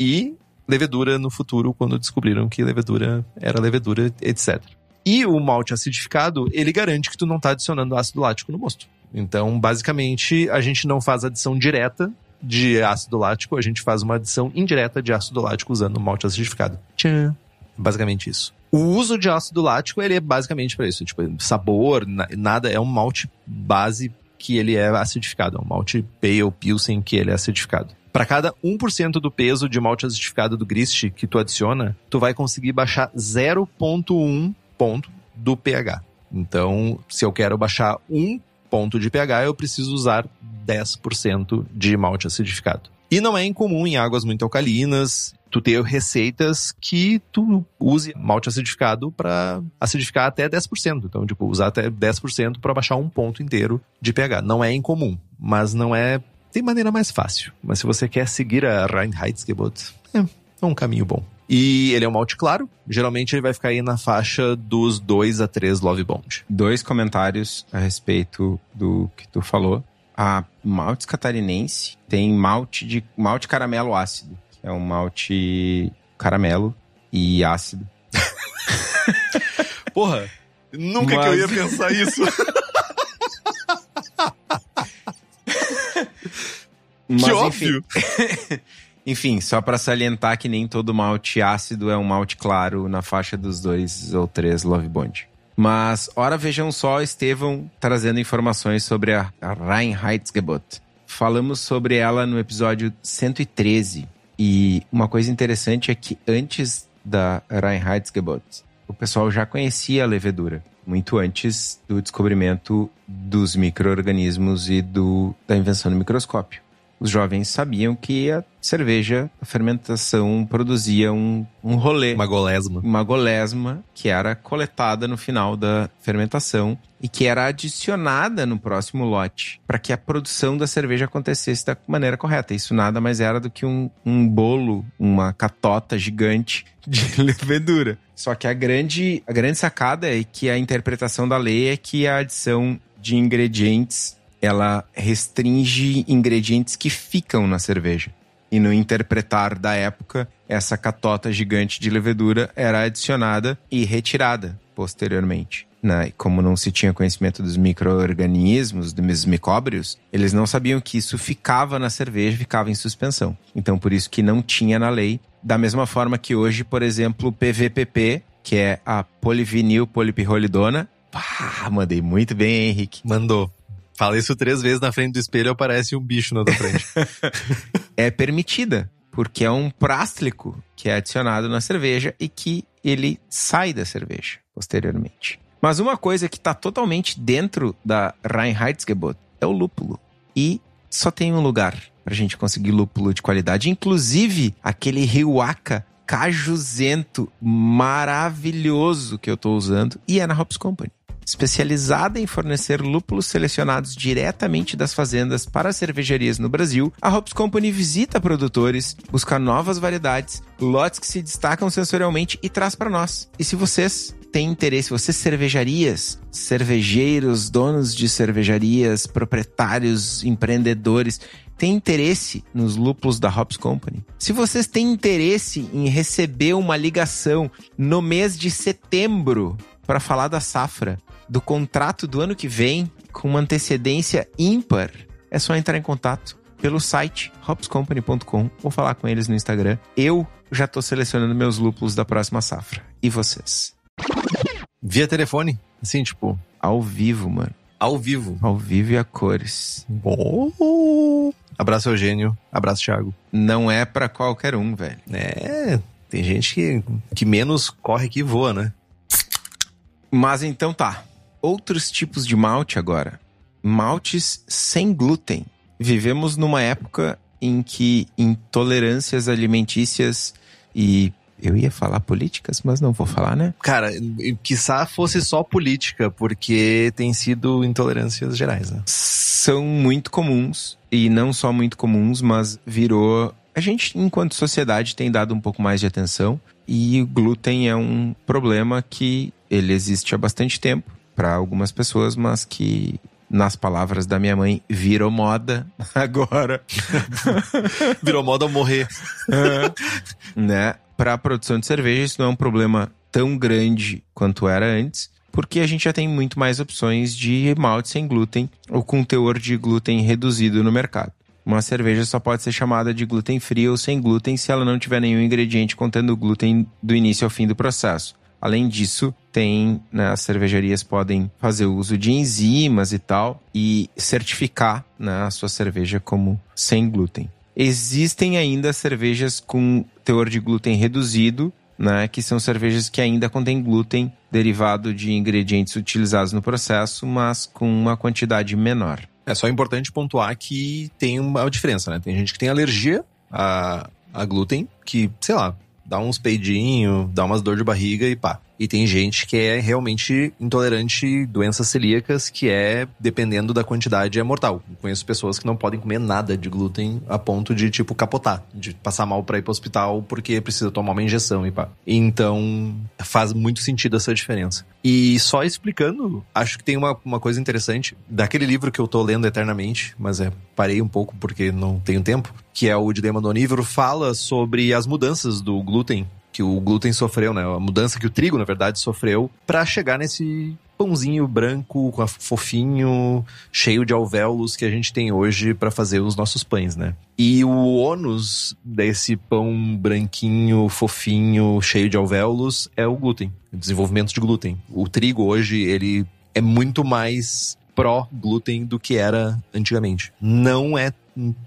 e levedura no futuro, quando descobriram que levedura era levedura, etc. E o malte acidificado, ele garante que tu não está adicionando ácido lático no mosto. Então, basicamente, a gente não faz adição direta de ácido lático, a gente faz uma adição indireta de ácido lático usando o malte acidificado. Tchan! Basicamente isso. O uso de ácido lático, ele é basicamente para isso. Tipo, sabor, nada, é um malte base que ele é acidificado. É um malte pale pilsen que ele é acidificado. Para cada 1% do peso de malte acidificado do grist que tu adiciona, tu vai conseguir baixar 0.1 ponto do pH. Então, se eu quero baixar 1 ponto de pH, eu preciso usar 10% de malte acidificado. E não é incomum em águas muito alcalinas tu ter receitas que tu use malte acidificado para acidificar até 10%. Então, tipo, usar até 10% para baixar um ponto inteiro de pH. Não é incomum, mas não é tem maneira mais fácil, mas se você quer seguir a Reinheitsgebot, é, é um caminho bom. E ele é um malte claro. Geralmente ele vai ficar aí na faixa dos 2 a 3 Love Bond. Dois comentários a respeito do que tu falou. A malte catarinense tem malte de malte caramelo ácido. É um malte caramelo e ácido. (laughs) Porra, nunca Mas... que eu ia pensar isso. (laughs) Mas, que óbvio! Enfim, (laughs) enfim só para salientar que nem todo malte ácido é um malte claro na faixa dos dois ou três Love Bond. Mas, ora vejam só, Estevão trazendo informações sobre a Reinheitsgebot. Falamos sobre ela no episódio 113. E uma coisa interessante é que antes da Reinheitsgebot, o pessoal já conhecia a levedura, muito antes do descobrimento dos micro-organismos e do, da invenção do microscópio. Os jovens sabiam que a cerveja, a fermentação produzia um, um rolê. Uma golesma. Uma golesma que era coletada no final da fermentação e que era adicionada no próximo lote para que a produção da cerveja acontecesse da maneira correta. Isso nada mais era do que um, um bolo, uma catota gigante de (laughs) levedura. Só que a grande, a grande sacada é que a interpretação da lei é que a adição de ingredientes ela restringe ingredientes que ficam na cerveja. E no interpretar da época, essa catota gigante de levedura era adicionada e retirada posteriormente. Né? Como não se tinha conhecimento dos micro-organismos, dos micóbrios, eles não sabiam que isso ficava na cerveja, ficava em suspensão. Então, por isso que não tinha na lei. Da mesma forma que hoje, por exemplo, o PVPP, que é a polivinil polipirrolidona. Ah, mandei muito bem, Henrique. Mandou. Fala isso três vezes na frente do espelho, aparece um bicho na tua frente. (laughs) é permitida, porque é um plástico que é adicionado na cerveja e que ele sai da cerveja posteriormente. Mas uma coisa que está totalmente dentro da Reinheitsgebot é o lúpulo. E só tem um lugar para a gente conseguir lúpulo de qualidade, inclusive aquele Riwaka cajuzento maravilhoso que eu estou usando, e é na Hops Company especializada em fornecer lúpulos selecionados diretamente das fazendas para cervejarias no Brasil, a Hops Company visita produtores, busca novas variedades, lotes que se destacam sensorialmente e traz para nós. E se vocês têm interesse, vocês cervejarias, cervejeiros, donos de cervejarias, proprietários, empreendedores, têm interesse nos lúpulos da Hops Company? Se vocês têm interesse em receber uma ligação no mês de setembro para falar da safra, do contrato do ano que vem com uma antecedência ímpar, é só entrar em contato pelo site hopscompany.com ou falar com eles no Instagram. Eu já estou selecionando meus lúpulos da próxima safra. E vocês? Via telefone? Assim, tipo. Ao vivo, mano. Ao vivo. Ao vivo e a cores. Oh. Abraço, Eugênio. Abraço, Thiago. Não é para qualquer um, velho. É. Tem gente que, que menos corre que voa, né? Mas então tá outros tipos de malte agora. Maltes sem glúten. Vivemos numa época em que intolerâncias alimentícias e eu ia falar políticas, mas não vou falar, né? Cara, quiçá fosse só política, porque tem sido intolerâncias gerais, né? São muito comuns, e não só muito comuns, mas virou. A gente, enquanto sociedade, tem dado um pouco mais de atenção, e o glúten é um problema que ele existe há bastante tempo para algumas pessoas, mas que nas palavras da minha mãe, virou moda (laughs) agora. (laughs) virou moda morrer. é, né? Para a produção de cerveja, isso não é um problema tão grande quanto era antes, porque a gente já tem muito mais opções de malte sem glúten ou com teor de glúten reduzido no mercado. Uma cerveja só pode ser chamada de glúten free ou sem glúten se ela não tiver nenhum ingrediente contendo glúten do início ao fim do processo. Além disso, tem, né, as cervejarias podem fazer uso de enzimas e tal e certificar né, a sua cerveja como sem glúten. Existem ainda cervejas com teor de glúten reduzido, né, que são cervejas que ainda contêm glúten derivado de ingredientes utilizados no processo, mas com uma quantidade menor. É só importante pontuar que tem uma diferença, né? Tem gente que tem alergia a, a glúten, que, sei lá, dá uns peidinhos, dá umas dor de barriga e pá. E tem gente que é realmente intolerante doenças celíacas, que é, dependendo da quantidade, é mortal. Conheço pessoas que não podem comer nada de glúten a ponto de, tipo, capotar, de passar mal para ir pro hospital porque precisa tomar uma injeção e pá. Então, faz muito sentido essa diferença. E só explicando, acho que tem uma, uma coisa interessante daquele livro que eu tô lendo eternamente, mas é, parei um pouco porque não tenho tempo, que é o Dilema do Onívoro, fala sobre as mudanças do glúten que o glúten sofreu, né? A mudança que o trigo, na verdade, sofreu para chegar nesse pãozinho branco, fofinho, cheio de alvéolos que a gente tem hoje para fazer os nossos pães, né? E o ônus desse pão branquinho, fofinho, cheio de alvéolos é o glúten, o desenvolvimento de glúten. O trigo hoje, ele é muito mais pró-glúten do que era antigamente. Não é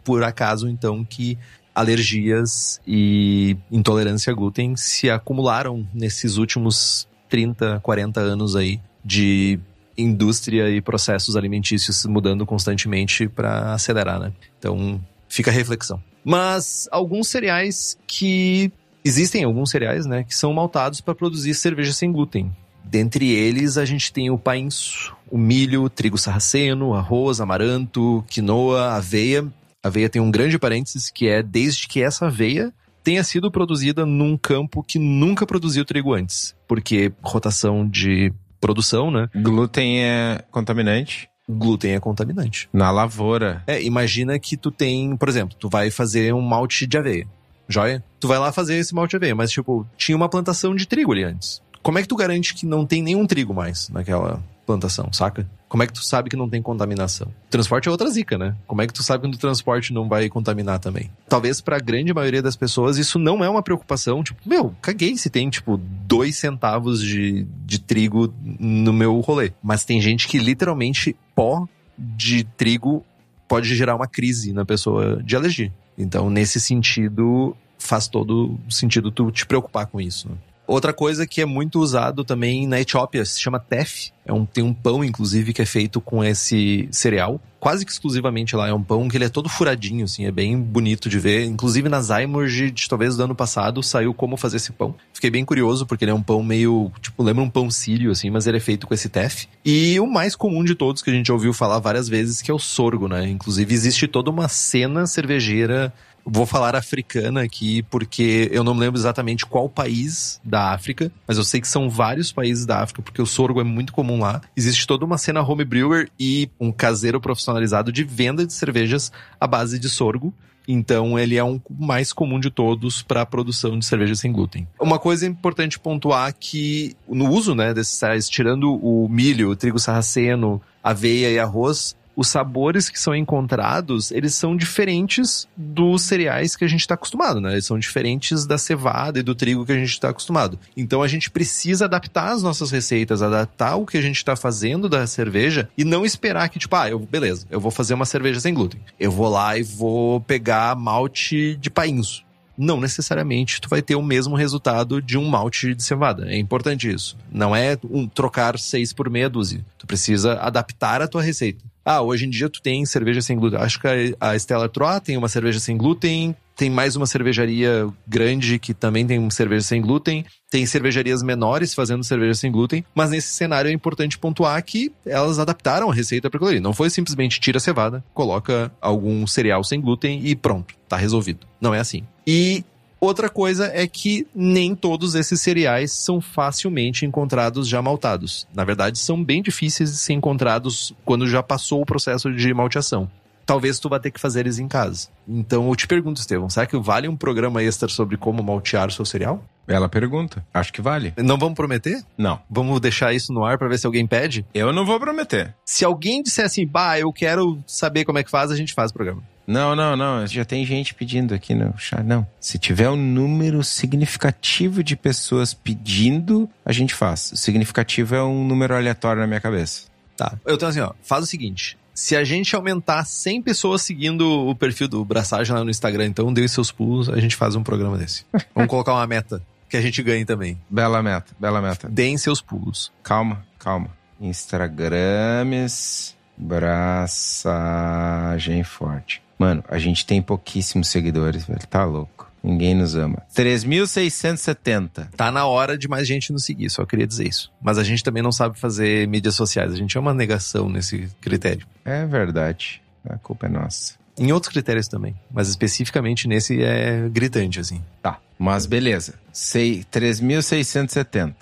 por acaso, então, que alergias e intolerância a glúten se acumularam nesses últimos 30, 40 anos aí de indústria e processos alimentícios mudando constantemente para acelerar, né? Então, Fica a reflexão. Mas alguns cereais que. Existem alguns cereais, né, que são maltados para produzir cerveja sem glúten. Dentre eles, a gente tem o painço, o milho, trigo sarraceno, arroz, amaranto, quinoa, aveia. A aveia tem um grande parênteses que é desde que essa aveia tenha sido produzida num campo que nunca produziu trigo antes. Porque rotação de produção, né? Glúten é contaminante. Glúten é contaminante. Na lavoura. É, imagina que tu tem, por exemplo, tu vai fazer um malte de aveia. Joia? Tu vai lá fazer esse malte de aveia, mas tipo, tinha uma plantação de trigo ali antes. Como é que tu garante que não tem nenhum trigo mais naquela plantação, saca? Como é que tu sabe que não tem contaminação? Transporte é outra zica, né? Como é que tu sabe que o transporte não vai contaminar também? Talvez para a grande maioria das pessoas isso não é uma preocupação. Tipo, meu, caguei se tem, tipo, dois centavos de, de trigo no meu rolê. Mas tem gente que literalmente pó de trigo pode gerar uma crise na pessoa de alergia. Então, nesse sentido, faz todo sentido tu te preocupar com isso. Né? Outra coisa que é muito usado também na Etiópia se chama tef. É um, tem um pão, inclusive, que é feito com esse cereal. Quase que exclusivamente lá. É um pão que ele é todo furadinho, assim. É bem bonito de ver. Inclusive na Zymerge, de, talvez do ano passado, saiu como fazer esse pão. Fiquei bem curioso, porque ele é um pão meio... Tipo, lembra um pão sírio, assim. Mas ele é feito com esse tef. E o mais comum de todos, que a gente ouviu falar várias vezes, que é o sorgo, né? Inclusive existe toda uma cena cervejeira Vou falar africana aqui porque eu não me lembro exatamente qual país da África, mas eu sei que são vários países da África porque o sorgo é muito comum lá. Existe toda uma cena home brewer e um caseiro profissionalizado de venda de cervejas à base de sorgo. Então ele é um mais comum de todos para a produção de cerveja sem glúten. Uma coisa importante pontuar que no uso, né, desses cereais, tirando o milho, o trigo sarraceno, aveia e arroz, os sabores que são encontrados, eles são diferentes dos cereais que a gente está acostumado, né? Eles são diferentes da cevada e do trigo que a gente está acostumado. Então a gente precisa adaptar as nossas receitas, adaptar o que a gente está fazendo da cerveja e não esperar que, tipo, ah, eu, beleza, eu vou fazer uma cerveja sem glúten. Eu vou lá e vou pegar malte de painço não necessariamente tu vai ter o mesmo resultado de um malte de cevada. É importante isso. Não é um trocar seis por meia dúzia. Tu precisa adaptar a tua receita. Ah, hoje em dia tu tem cerveja sem glúten. Acho que a Stella Artois tem uma cerveja sem glúten. Tem mais uma cervejaria grande que também tem cerveja sem glúten. Tem cervejarias menores fazendo cerveja sem glúten. Mas nesse cenário é importante pontuar que elas adaptaram a receita para aquilo. Não foi simplesmente tira a cevada, coloca algum cereal sem glúten e pronto, tá resolvido. Não é assim. E Outra coisa é que nem todos esses cereais são facilmente encontrados já maltados. Na verdade, são bem difíceis de ser encontrados quando já passou o processo de malteação. Talvez tu vá ter que fazer eles em casa. Então eu te pergunto, Estevão, será que vale um programa extra sobre como maltear o seu cereal? Ela pergunta. Acho que vale. Não vamos prometer? Não. Vamos deixar isso no ar para ver se alguém pede? Eu não vou prometer. Se alguém disser assim, bah, eu quero saber como é que faz, a gente faz o programa. Não, não, não. Já tem gente pedindo aqui no chat. Não. Se tiver um número significativo de pessoas pedindo, a gente faz. O significativo é um número aleatório na minha cabeça. Tá. Eu tenho assim, ó. Faz o seguinte. Se a gente aumentar 100 pessoas seguindo o perfil do Braçagem lá no Instagram, então dê seus pulos, a gente faz um programa desse. (laughs) Vamos colocar uma meta que a gente ganhe também. Bela meta, bela meta. Deem seus pulos. Calma, calma. Instagrames, braçagem forte. Mano, a gente tem pouquíssimos seguidores, velho. Tá louco. Ninguém nos ama. 3.670. Tá na hora de mais gente nos seguir, só queria dizer isso. Mas a gente também não sabe fazer mídias sociais. A gente é uma negação nesse critério. É verdade. A culpa é nossa. Em outros critérios também. Mas especificamente nesse é gritante, assim. Tá. Mas beleza. 3.670.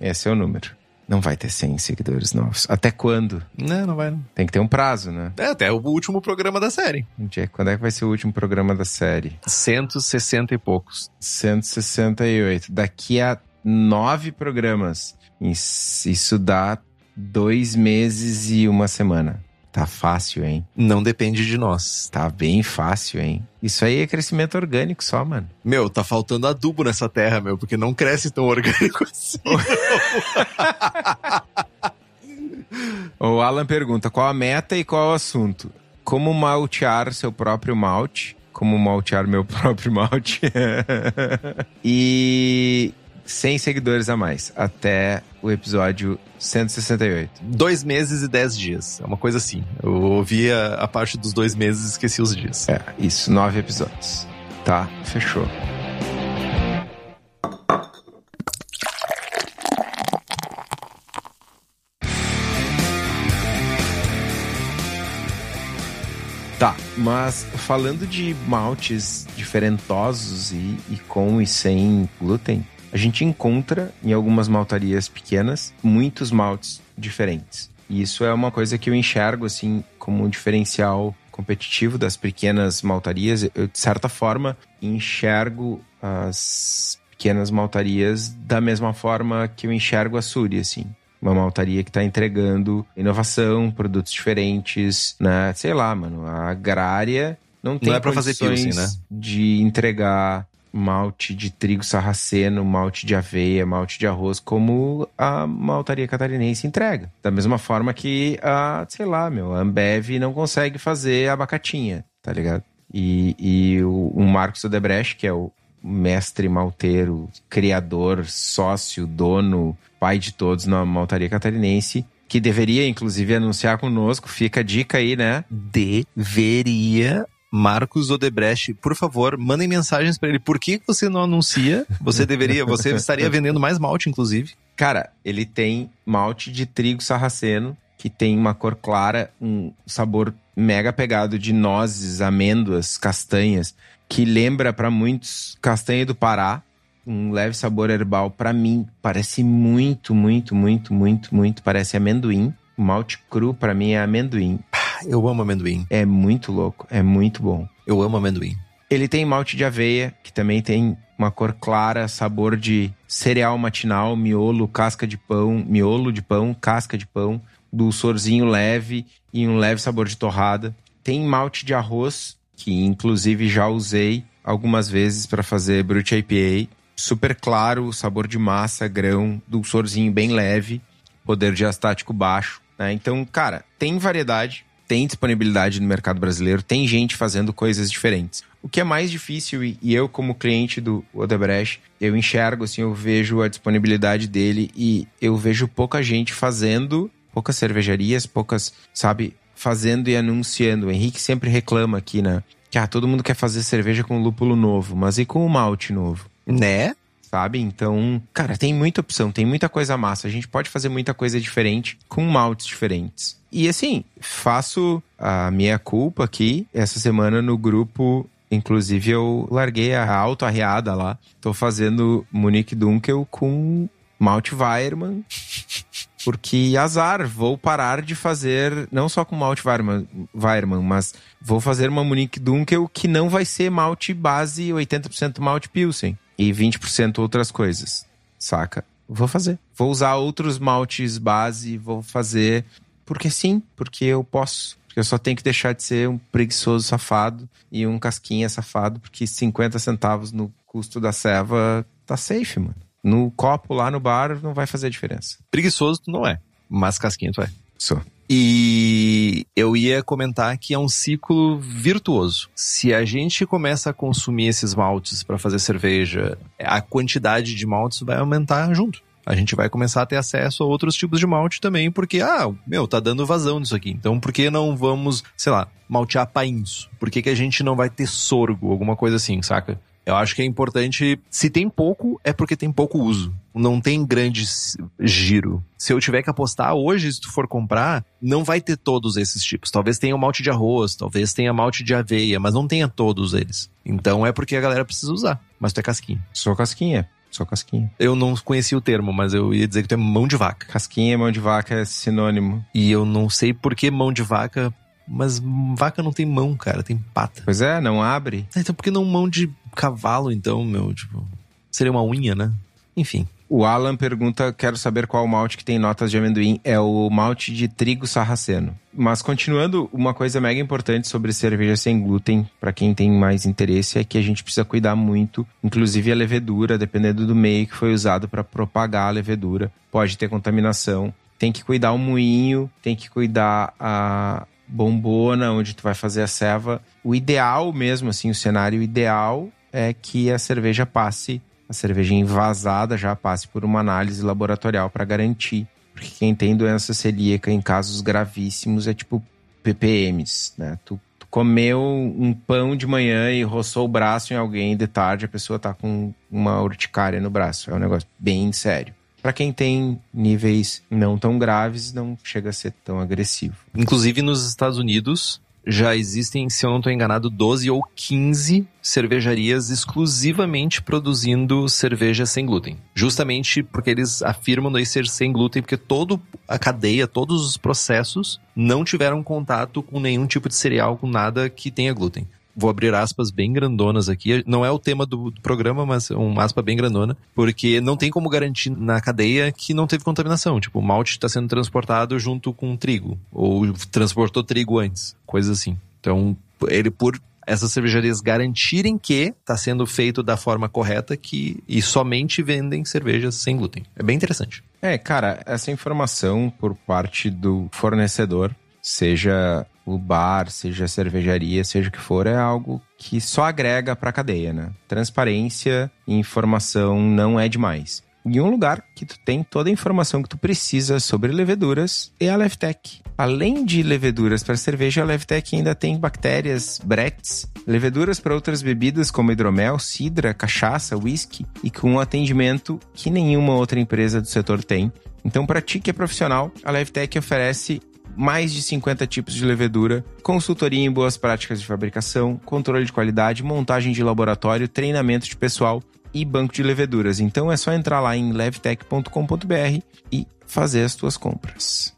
Esse é o número. Não vai ter 100 seguidores novos. Até quando? Não, não vai. Não. Tem que ter um prazo, né? É, até o último programa da série. Quando é que vai ser o último programa da série? 160 e poucos. 168. Daqui a nove programas. Isso dá dois meses e uma semana. Tá fácil, hein? Não depende de nós. Tá bem fácil, hein? Isso aí é crescimento orgânico só, mano. Meu, tá faltando adubo nessa terra, meu, porque não cresce tão orgânico assim. o (laughs) Alan pergunta: qual a meta e qual o assunto? Como maltear seu próprio malte? Como maltear meu (laughs) próprio malte? (laughs) e 100 seguidores a mais até o episódio 168. Dois meses e dez dias. É uma coisa assim. Eu ouvi a, a parte dos dois meses e esqueci os dias. É, isso, nove episódios. Tá, fechou. Tá, mas falando de maltes diferentosos e, e com e sem glúten, a gente encontra em algumas maltarias pequenas muitos maltes diferentes. E isso é uma coisa que eu enxergo assim como um diferencial competitivo das pequenas maltarias. Eu, de certa forma, enxergo as pequenas maltarias da mesma forma que eu enxergo a Suri, assim. Uma maltaria que está entregando inovação, produtos diferentes, né? Sei lá, mano. A agrária não tem é pra fazer pilsen, né? de entregar malte de trigo sarraceno, malte de aveia, malte de arroz, como a maltaria catarinense entrega. Da mesma forma que a, sei lá, meu, a Ambev não consegue fazer abacatinha, tá ligado? E, e o, o Marcos Odebrecht, que é o mestre malteiro, criador, sócio, dono, pai de todos na maltaria catarinense, que deveria, inclusive, anunciar conosco. Fica a dica aí, né? Deveria. Marcos Odebrecht, por favor, mandem mensagens pra ele. Por que você não anuncia? Você deveria, você estaria vendendo mais malte, inclusive. Cara, ele tem malte de trigo sarraceno, que tem uma cor clara, um sabor mega pegado de nozes, amêndoas, castanhas, que lembra pra muitos castanha do Pará, um leve sabor herbal. Pra mim, parece muito, muito, muito, muito, muito, parece amendoim. O malte cru pra mim é amendoim. Eu amo amendoim. É muito louco, é muito bom. Eu amo amendoim. Ele tem malte de aveia, que também tem uma cor clara, sabor de cereal matinal, miolo, casca de pão, miolo de pão, casca de pão, dulçorzinho leve e um leve sabor de torrada. Tem malte de arroz, que inclusive já usei algumas vezes para fazer Brut IPA. Super claro, sabor de massa, grão, dulçorzinho bem leve, poder diastático baixo. né? Então, cara, tem variedade, tem disponibilidade no mercado brasileiro, tem gente fazendo coisas diferentes. O que é mais difícil, e, eu, como cliente do Odebrecht, eu enxergo, assim, eu vejo a disponibilidade dele e eu vejo pouca gente fazendo, poucas cervejarias, poucas, sabe, fazendo e anunciando. O Henrique sempre reclama aqui, né? Que ah, todo mundo quer fazer cerveja com lúpulo novo, mas e com o malte novo? Né? sabe? Então, cara, tem muita opção, tem muita coisa massa. A gente pode fazer muita coisa diferente com maltes diferentes. E assim, faço a minha culpa aqui essa semana no grupo. Inclusive, eu larguei a auto-arreada lá. Tô fazendo Munique Dunkel com malte Weirman. Porque azar, vou parar de fazer, não só com malte Weirman, Weirman mas vou fazer uma Munique Dunkel que não vai ser malte base 80% malte Pilsen e 20% outras coisas, saca? Vou fazer. Vou usar outros maltes base, vou fazer porque sim, porque eu posso. Porque eu só tenho que deixar de ser um preguiçoso safado e um casquinha safado, porque 50 centavos no custo da ceva tá safe, mano. No copo lá no bar não vai fazer diferença. Preguiçoso tu não é, mas casquinha tu é. Só. E eu ia comentar que é um ciclo virtuoso. Se a gente começa a consumir esses maltes para fazer cerveja, a quantidade de maltes vai aumentar junto. A gente vai começar a ter acesso a outros tipos de malte também, porque, ah, meu, tá dando vazão nisso aqui. Então, por que não vamos, sei lá, maltear painço? Por que, que a gente não vai ter sorgo, alguma coisa assim, saca? Eu acho que é importante. Se tem pouco, é porque tem pouco uso. Não tem grande giro. Se eu tiver que apostar hoje, se tu for comprar, não vai ter todos esses tipos. Talvez tenha o malte de arroz, talvez tenha malte de aveia, mas não tenha todos eles. Então é porque a galera precisa usar. Mas tu é casquinha. Sou casquinha. Sou casquinha. Eu não conhecia o termo, mas eu ia dizer que tu é mão de vaca. Casquinha e mão de vaca é sinônimo. E eu não sei por que mão de vaca, mas vaca não tem mão, cara, tem pata. Pois é, não abre. Então por que não mão de cavalo, então, meu? Tipo, seria uma unha, né? Enfim. O Alan pergunta: quero saber qual malte que tem notas de amendoim. É o malte de trigo sarraceno. Mas continuando, uma coisa mega importante sobre cerveja sem glúten, para quem tem mais interesse, é que a gente precisa cuidar muito, inclusive a levedura, dependendo do meio que foi usado para propagar a levedura, pode ter contaminação. Tem que cuidar o moinho, tem que cuidar a bombona onde tu vai fazer a ceva. O ideal mesmo, assim, o cenário ideal é que a cerveja passe a cerveja envasada já passe por uma análise laboratorial para garantir. Porque quem tem doença celíaca em casos gravíssimos é tipo ppms, né? Tu, tu comeu um pão de manhã e roçou o braço em alguém de tarde, a pessoa tá com uma urticária no braço. É um negócio bem sério. Para quem tem níveis não tão graves, não chega a ser tão agressivo. Inclusive nos Estados Unidos, já existem, se eu não estou enganado, 12 ou 15 cervejarias exclusivamente produzindo cerveja sem glúten. Justamente porque eles afirmam daí ser sem glúten, porque toda a cadeia, todos os processos não tiveram contato com nenhum tipo de cereal, com nada que tenha glúten vou abrir aspas bem grandonas aqui. Não é o tema do, do programa, mas um aspa bem grandona, porque não tem como garantir na cadeia que não teve contaminação. Tipo, o malte está sendo transportado junto com trigo, ou transportou trigo antes, coisas assim. Então, ele por essas cervejarias garantirem que está sendo feito da forma correta que e somente vendem cervejas sem glúten. É bem interessante. É, cara, essa informação por parte do fornecedor, seja o bar, seja a cervejaria, seja o que for, é algo que só agrega para a cadeia, né? Transparência e informação não é demais. E um lugar que tu tem toda a informação que tu precisa sobre leveduras é a Levtech. Além de leveduras para cerveja, a Levtech ainda tem bactérias, Brects, leveduras para outras bebidas como hidromel, cidra, cachaça, whisky e com um atendimento que nenhuma outra empresa do setor tem. Então, para ti que é profissional, a Levtech oferece mais de 50 tipos de levedura, consultoria em boas práticas de fabricação, controle de qualidade, montagem de laboratório, treinamento de pessoal e banco de leveduras. Então é só entrar lá em levtech.com.br e fazer as tuas compras.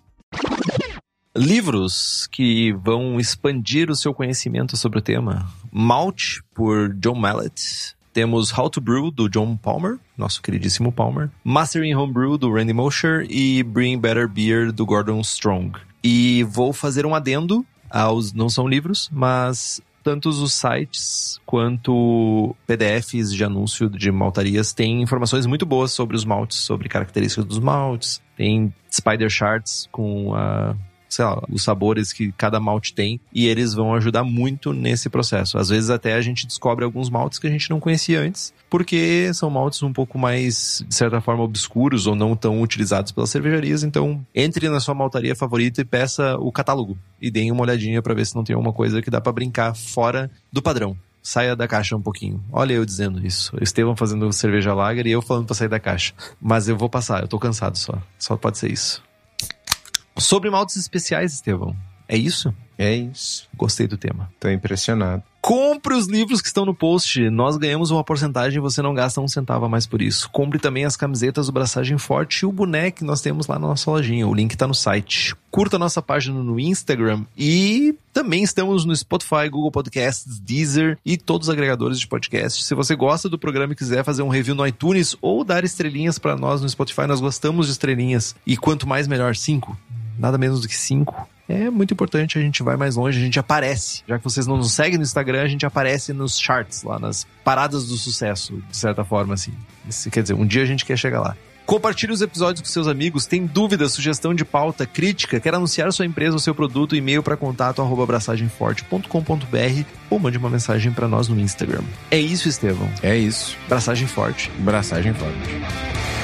Livros que vão expandir o seu conhecimento sobre o tema. Malt, por John Mallet. Temos How to Brew, do John Palmer, nosso queridíssimo Palmer. Mastering Homebrew, do Randy Mosher. E Bring Better Beer, do Gordon Strong. E vou fazer um adendo aos não são livros, mas tanto os sites quanto PDFs de anúncio de maltarias têm informações muito boas sobre os maltes, sobre características dos maltes. Tem spider charts com a sei lá, os sabores que cada malte tem e eles vão ajudar muito nesse processo. Às vezes até a gente descobre alguns maltes que a gente não conhecia antes, porque são maltes um pouco mais, de certa forma, obscuros ou não tão utilizados pelas cervejarias. Então, entre na sua maltaria favorita e peça o catálogo e deem uma olhadinha para ver se não tem alguma coisa que dá para brincar fora do padrão saia da caixa um pouquinho. Olha eu dizendo isso. Estevão fazendo cerveja lager e eu falando para sair da caixa. Mas eu vou passar, eu tô cansado só. Só pode ser isso. Sobre maltes especiais, Estevão. É isso? É isso. Gostei do tema. Tô impressionado. Compre os livros que estão no post. Nós ganhamos uma porcentagem e você não gasta um centavo a mais por isso. Compre também as camisetas do Braçagem Forte e o boneco que nós temos lá na nossa lojinha. O link tá no site. Curta a nossa página no Instagram e também estamos no Spotify, Google Podcasts, Deezer e todos os agregadores de podcast. Se você gosta do programa e quiser fazer um review no iTunes ou dar estrelinhas para nós no Spotify, nós gostamos de estrelinhas. E quanto mais melhor, cinco. Nada menos do que cinco é muito importante, a gente vai mais longe, a gente aparece. Já que vocês não nos seguem no Instagram, a gente aparece nos charts lá, nas paradas do sucesso, de certa forma, assim. Isso, quer dizer, um dia a gente quer chegar lá. Compartilhe os episódios com seus amigos. Tem dúvida, sugestão de pauta, crítica, quer anunciar sua empresa ou seu produto, e-mail para contato arroba abraçagemforte.com.br ou mande uma mensagem para nós no Instagram. É isso, Estevão. É isso. Braçagem forte. Braçagem forte.